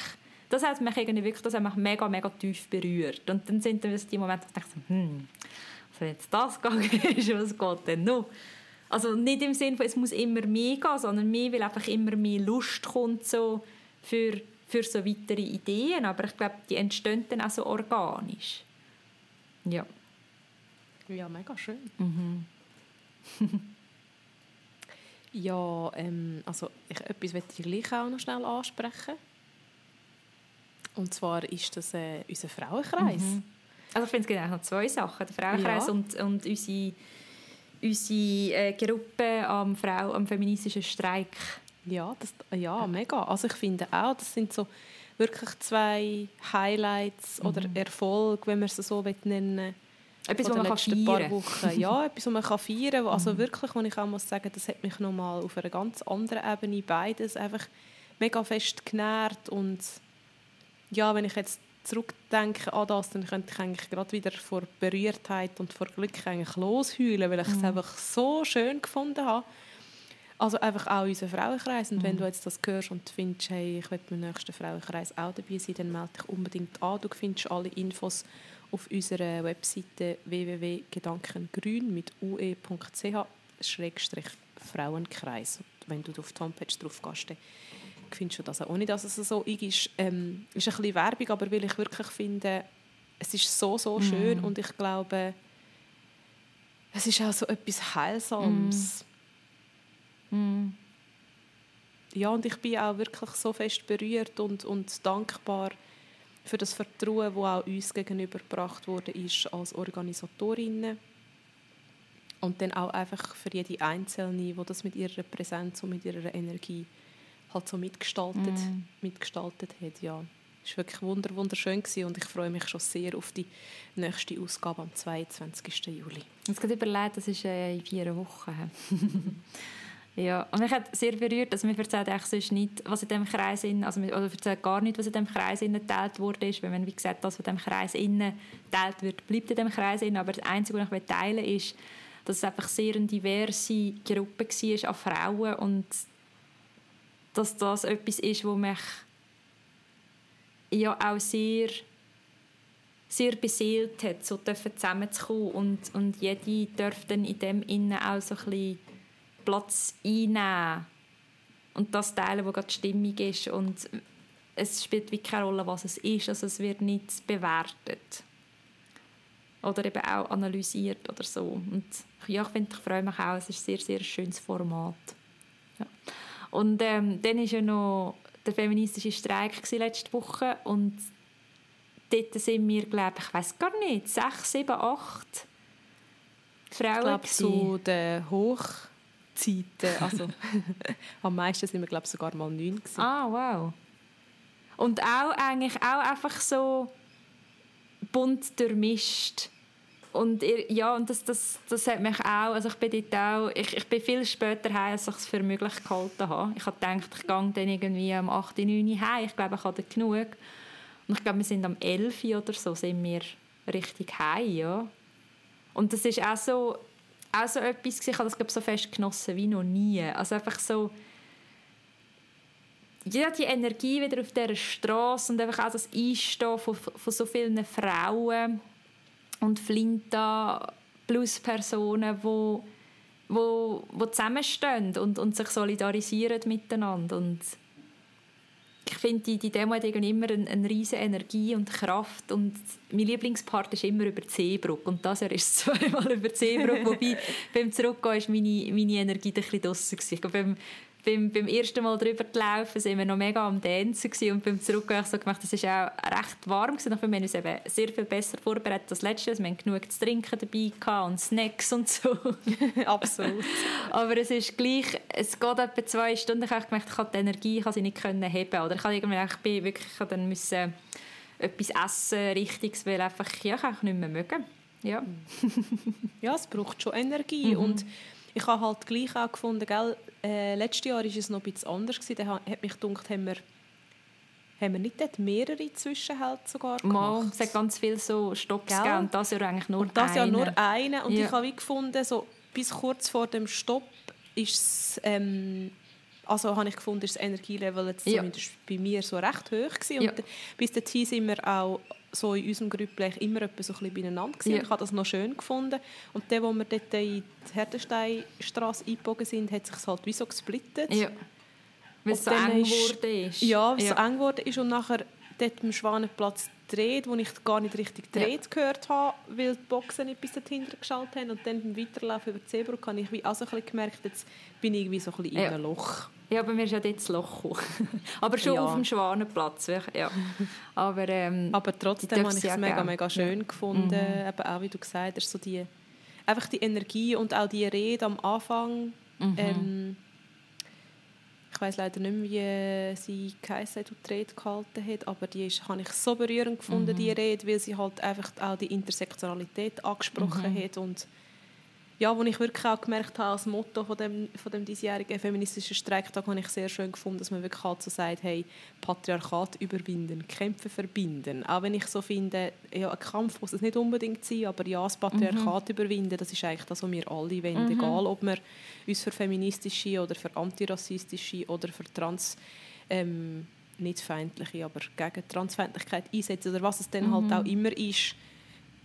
das hat mich irgendwie wirklich, das hat mich mega, mega tief berührt und dann sind dann die Momente, wo ich dachte, hm, also jetzt das *laughs* gegangen ist, was geht denn noch? Also nicht im Sinne von, es muss immer mehr gehen, sondern mehr, weil einfach immer mehr Lust kommt so für, für so weitere Ideen. Aber ich glaube, die entstehen dann auch so organisch. Ja. Ja, mega schön. Mhm. *laughs* ja, ähm, also ich, etwas möchte ich gleich auch noch schnell ansprechen. Und zwar ist das äh, unser Frauenkreis. Mhm. Also ich finde, es eigentlich noch zwei Sachen. Der Frauenkreis ja. und, und unsere unsere äh, Gruppe am Frau am feministischen Streik. Ja, das, ja, mega. Also ich finde auch, das sind so wirklich zwei Highlights mhm. oder Erfolge, wenn man es so nennen Etwas, was man kann feiern paar Wochen. Ja, *laughs* etwas, was man kann feiern kann. Also mhm. wirklich, wo ich auch muss sagen, das hat mich nochmal auf einer ganz anderen Ebene beides einfach mega fest genährt und ja, wenn ich jetzt zurückdenke an das, dann könnte ich eigentlich gerade wieder vor Berührtheit und vor Glück eigentlich losheulen, weil ich mhm. es einfach so schön gefunden habe. Also einfach auch unser Frauenkreis. Und mhm. wenn du jetzt das hörst und findest, hey, ich will beim nächsten Frauenkreis auch dabei sein, dann melde dich unbedingt an. Du findest alle Infos auf unserer Webseite www.gedankengrün mit ue.ch Frauenkreis. Wenn du auf die Homepage drauf gehst, findest du das auch nicht, dass es so ist. Ähm, ist ein bisschen Werbung, aber weil ich wirklich finde, es ist so, so schön mm. und ich glaube, es ist auch so etwas Heilsames. Mm. Ja, und ich bin auch wirklich so fest berührt und, und dankbar für das Vertrauen, das auch uns gegenübergebracht wurde ist als Organisatorinnen. Und dann auch einfach für jede Einzelne, die das mit ihrer Präsenz und mit ihrer Energie halt so mitgestaltet, mm. mitgestaltet hat. Ja, Es war wirklich wunder, wunderschön gewesen und ich freue mich schon sehr auf die nächste Ausgabe am 22. Juli. Jetzt gerade überlegt, das ist äh, in vier Wochen. *laughs* ja, und mich hat sehr berührt, dass also mir erzählt eigentlich sonst nicht, was in dem Kreis in, also oder erzählt gar nicht, was in dem Kreis innen geteilt wurde, weil man wie gesagt, das, was in dem Kreis innen geteilt wird, bleibt in dem Kreis innen, aber das Einzige, was ich teilen will, ist, dass es einfach sehr eine diverse Gruppe war an Frauen und dass das etwas ist, wo mich ja auch sehr sehr beseelt hat, so zusammenzukommen und, und jede darf dann in dem Innen auch so ein Platz einnehmen und das teilen, wo gerade die Stimmung ist und es spielt wie keine Rolle, was es ist, also es wird nicht bewertet oder eben auch analysiert oder so und ja, ich, finde, ich freue mich auch, es ist ein sehr, sehr schönes Format. Ja. Und ähm, dann war ja noch der feministische Streik letzte Woche und dort sind wir, glaube ich, weiß gar nicht, sechs, sieben, acht Frauen. Ich glaube, zu den Hochzeiten, also *laughs* am meisten sind wir, glaube ich, sogar mal neun gewesen. Ah, wow. Und auch eigentlich auch einfach so bunt durchmischt. Und ja, und das, das, das hat mich auch, also ich bin dort auch, ich, ich bin viel später heim, als ich es für möglich gehalten habe. Ich habe gedacht, ich gehe dann irgendwie am 8., 9. heim, ich glaube, ich habe genug. Und ich glaube, wir sind am 11. oder so, sind wir richtig heim, ja. Und das ist auch so, auch so etwas, ich habe das glaube so fest genossen wie noch nie. Also einfach so, ja, die Energie wieder auf dieser Straße und einfach auch das Einstehen von, von so vielen Frauen und Flinta plus Personen, wo, wo, wo zusammenstehen und, und sich solidarisieren miteinander. Und ich finde, die, die Demo hat immer eine, eine riesige Energie und Kraft. Und mein Lieblingspart ist immer über Seebrücke und das Jahr ist *laughs* zweimal über Seebrücke, wobei *laughs* beim Zurückgehen ist meine, meine Energie ein bisschen draussen Ich glaube, beim, beim, beim ersten Mal drüber gelaufen sind wir noch mega am Dancen und beim Zurückgehen so gemacht, das ist auch recht warm gewesen. wir haben uns eben sehr viel besser vorbereitet als letztes. Wir haben genug zu trinken dabei gehabt und Snacks und so. *laughs* Absolut. Aber es ist gleich, es geht etwa zwei Stunden. Ich habe gemerkt, ich habe die Energie, ich habe sie nicht können heben oder ich habe irgendwie, ich bin wirklich, ich dann müssen etwas essen, richtiges, weil einfach, ja, ich auch nicht mehr mögen. Ja. ja, es braucht schon Energie *laughs* mhm. und ich habe halt gleich auch gefunden, gell, äh, letztes Jahr war es noch ein bisschen anders. Gewesen. Da hat mich gedacht, haben wir, haben wir nicht dort mehrere Zwischenhalte sogar gemacht? Mal, es hat ganz viele so Stopps gegeben und das Jahr eigentlich nur und das Jahr nur eine. Und ja. ich habe wie gefunden, so bis kurz vor dem Stopp ist ähm, also habe ich gefunden, ist das Energielevel jetzt ja. zumindest bei mir so recht hoch gewesen. Ja. Und bis dahin sind wir auch so in unserem Grüppel immer etwa so ein bisschen beieinander gewesen. Ja. Ich habe das noch schön gefunden. Und dann, wo wir dort in die Herdensteinstraße eingebogen sind, hat sich es halt wie so gesplittet. Ja. Weil es so eng geworden ist. Ja, weil es ja. so eng geworden ist. Und nachher dort am Schwanenplatz gedreht, wo ich gar nicht richtig gedreht ja. gehört habe, weil die Boxen nicht bis dahinter geschaltet haben. Und dann beim Weiterlaufen über die Zebrücke habe ich wie also ein bisschen gemerkt, jetzt bin ich irgendwie so ein bisschen ja. in einem Loch. Ja, bei mir ist ja dort das Loch *laughs* Aber schon ja. auf dem Schwanenplatz. Ja. Aber, ähm, Aber trotzdem habe ich es mega, mega schön gefunden. Mhm. Eben auch, wie du gesagt hast, so die, einfach die Energie und auch die Rede am Anfang. Mhm. Ähm, ich weiß leider nicht mehr, wie sie geheißen und die Rede gehalten hat, aber die ist, habe ich so berührend gefunden, mhm. die Rede, weil sie halt einfach auch die Intersektionalität angesprochen mhm. hat und ja, wo ich wirklich auch gemerkt habe, als Motto von dem, von dem diesjährigen feministischen Streiktag, habe ich sehr schön gefunden, dass man wirklich halt so sagt, hey, Patriarchat überwinden, Kämpfe verbinden. Auch wenn ich so finde, ja, ein Kampf muss es nicht unbedingt sein, aber ja, das Patriarchat mhm. überwinden, das ist eigentlich das, was wir alle wollen. Mhm. Egal, ob wir uns für feministische oder für antirassistische oder für trans... Ähm, nicht feindliche, aber gegen Transfeindlichkeit einsetzen oder was es dann halt mhm. halt auch immer ist.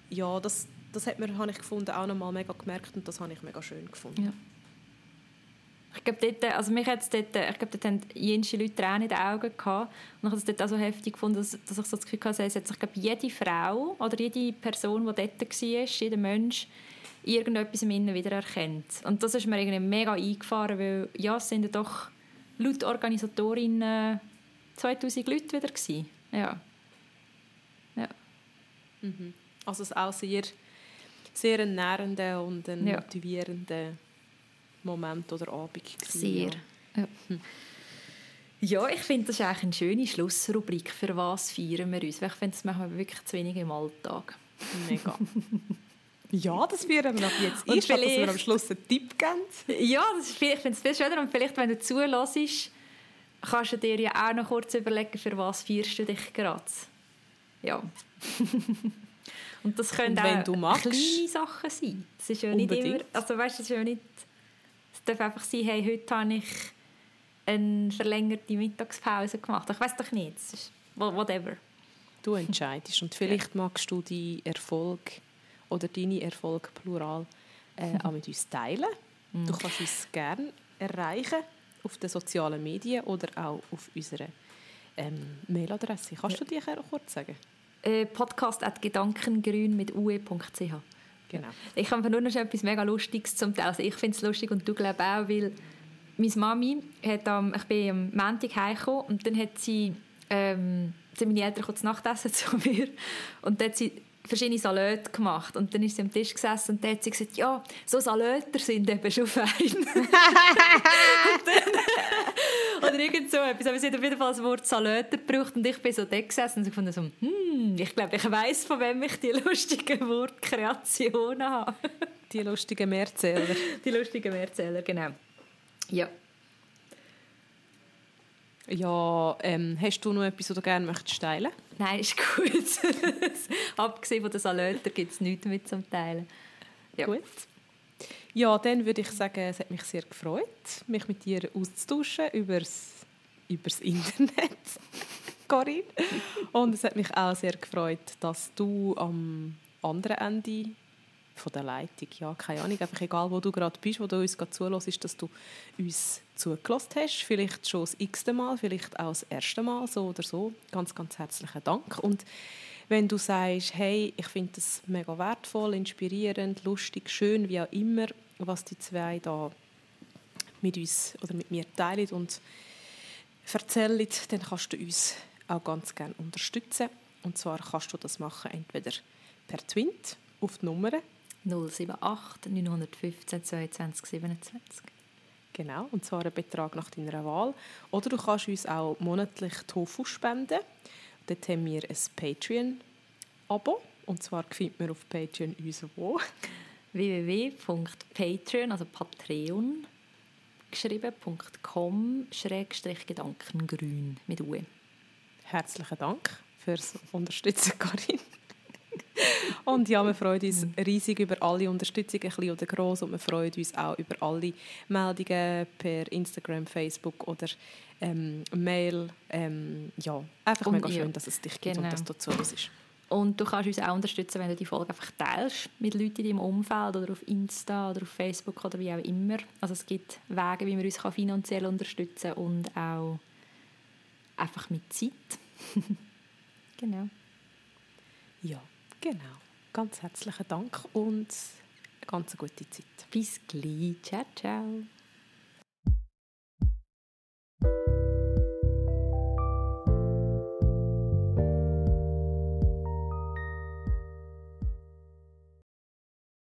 Ja, das, das hat mir, habe ich gefunden, auch nochmal mega gemerkt und das habe ich mega schön gefunden. Ja. Ich glaube, dort, also mich hat's dort, ich glaube, dort haben jüngste Leute Tränen in den Augen gehabt. Und ich habe es dort auch so heftig gefunden, dass, dass ich so das Gefühl hatte, es hat sich, glaube, jede Frau oder jede Person, die dort war, jeder Mensch, irgendetwas im Innen wiedererkennt. Und das ist mir irgendwie mega eingefahren, weil ja, es sind ja doch laut Organisatorinnen 2000 Leute wieder gewesen. Ja. ja. Mhm. Also es auch sehr sehr ein nährender und ein ja. motivierender Moment oder Abend. Gewesen, sehr. Ja. Hm. Ja, ich finde, das ist eigentlich eine schöne Schlussrubrik. Für was feiern wir uns? Weil Ich finde, das machen wir wirklich zu wenig im Alltag. Mega. *laughs* ja, das feiern wir ab jetzt Und ist, statt dass wir am Schluss einen Tipp geben. Ja, das ist ich finde es viel schöner. Und vielleicht, wenn du zulässt, kannst du dir ja auch noch kurz überlegen, für was feierst du dich gerade. Ja. *laughs* Und das können Und wenn auch du magst- kleine Sachen sein. Das ist ja nicht Unbedingt. immer... Also weißt, das ist ja nicht... Es darf einfach sein, hey, heute habe ich eine verlängerte Mittagspause gemacht. Ich weiß doch nicht. Es ist wha- whatever. Du entscheidest. Und vielleicht magst du deinen Erfolg oder deine Erfolge plural äh, auch mit uns teilen. Mhm. Du kannst uns gerne erreichen auf den sozialen Medien oder auch auf unserer ähm, Mailadresse. Kannst du die kurz sagen? Äh, Podcast at gedankengrün mit ue.ch. Genau. Ich habe nur noch schon etwas mega Lustiges zum Teil. Also ich finde es lustig und du glaubst auch, weil meine Mami hat am, ich bin am Montag heimgekommen und dann hat sie, ähm, sind meine Eltern kurz Nachtessen *laughs* zu mir und dann hat sie verschiedene Salate gemacht und dann ist sie am Tisch gesessen und dann hat sie gesagt, ja, so Salöter sind eben schon fein. *laughs* *laughs* und dann, oder irgend so etwas. Aber sie hat auf jeden Fall das Wort Salöter gebraucht und ich bin so da gesessen und ich fand so, hm, ich glaube, ich weiß von wem ich die lustigen Wortkreationen habe. *laughs* Die lustigen Mehrzähler. Die lustigen Mehrzähler, genau. Ja. Ja, ähm, hast du noch etwas, was du gerne möchtest teilen? Nein, ist gut. *laughs* Abgesehen von den Salöten gibt es nichts mit zum Teilen. Ja. Gut. Ja, dann würde ich sagen, es hat mich sehr gefreut, mich mit dir auszutauschen übers, übers Internet, *laughs* Corinne. Und es hat mich auch sehr gefreut, dass du am anderen Ende von der Leitung, ja, keine Ahnung, einfach egal, wo du gerade bist, wo du uns gerade zuhörst, dass du uns zugelassen hast. Vielleicht schon das x-te Mal, vielleicht auch das erste Mal, so oder so. Ganz, ganz herzlichen Dank. Und wenn du sagst, hey, ich finde das mega wertvoll, inspirierend, lustig, schön, wie auch immer, was die zwei da mit uns oder mit mir teilen und erzählen, dann kannst du uns auch ganz gerne unterstützen. Und zwar kannst du das machen entweder per Twint auf die Nummer 078 915 22 27. Genau, und zwar einen Betrag nach deiner Wahl. Oder du kannst uns auch monatlich Tofu spenden. Dort haben wir ein Patreon-Abo. Und zwar findet man auf Patreon uns wo. *laughs* www.patreon, also Patreon, geschrieben.com, Gedankengrün mit UE. Herzlichen Dank fürs Unterstützen, Karin. Und ja, wir freuen uns riesig über alle Unterstützung, ein klein oder gross. Und wir freuen uns auch über alle Meldungen per Instagram, Facebook oder ähm, Mail. Ähm, ja, einfach Und mega schön, dass es dich gibt genau. und dass du zuhörst. Und du kannst uns auch unterstützen, wenn du die Folge einfach teilst mit Leuten in deinem Umfeld oder auf Insta oder auf Facebook oder wie auch immer. Also es gibt Wege, wie man uns finanziell unterstützen kann und auch einfach mit Zeit. *laughs* genau. Ja, genau. Ganz herzlichen Dank und eine ganz gute Zeit. Bis gleich. Ciao, ciao.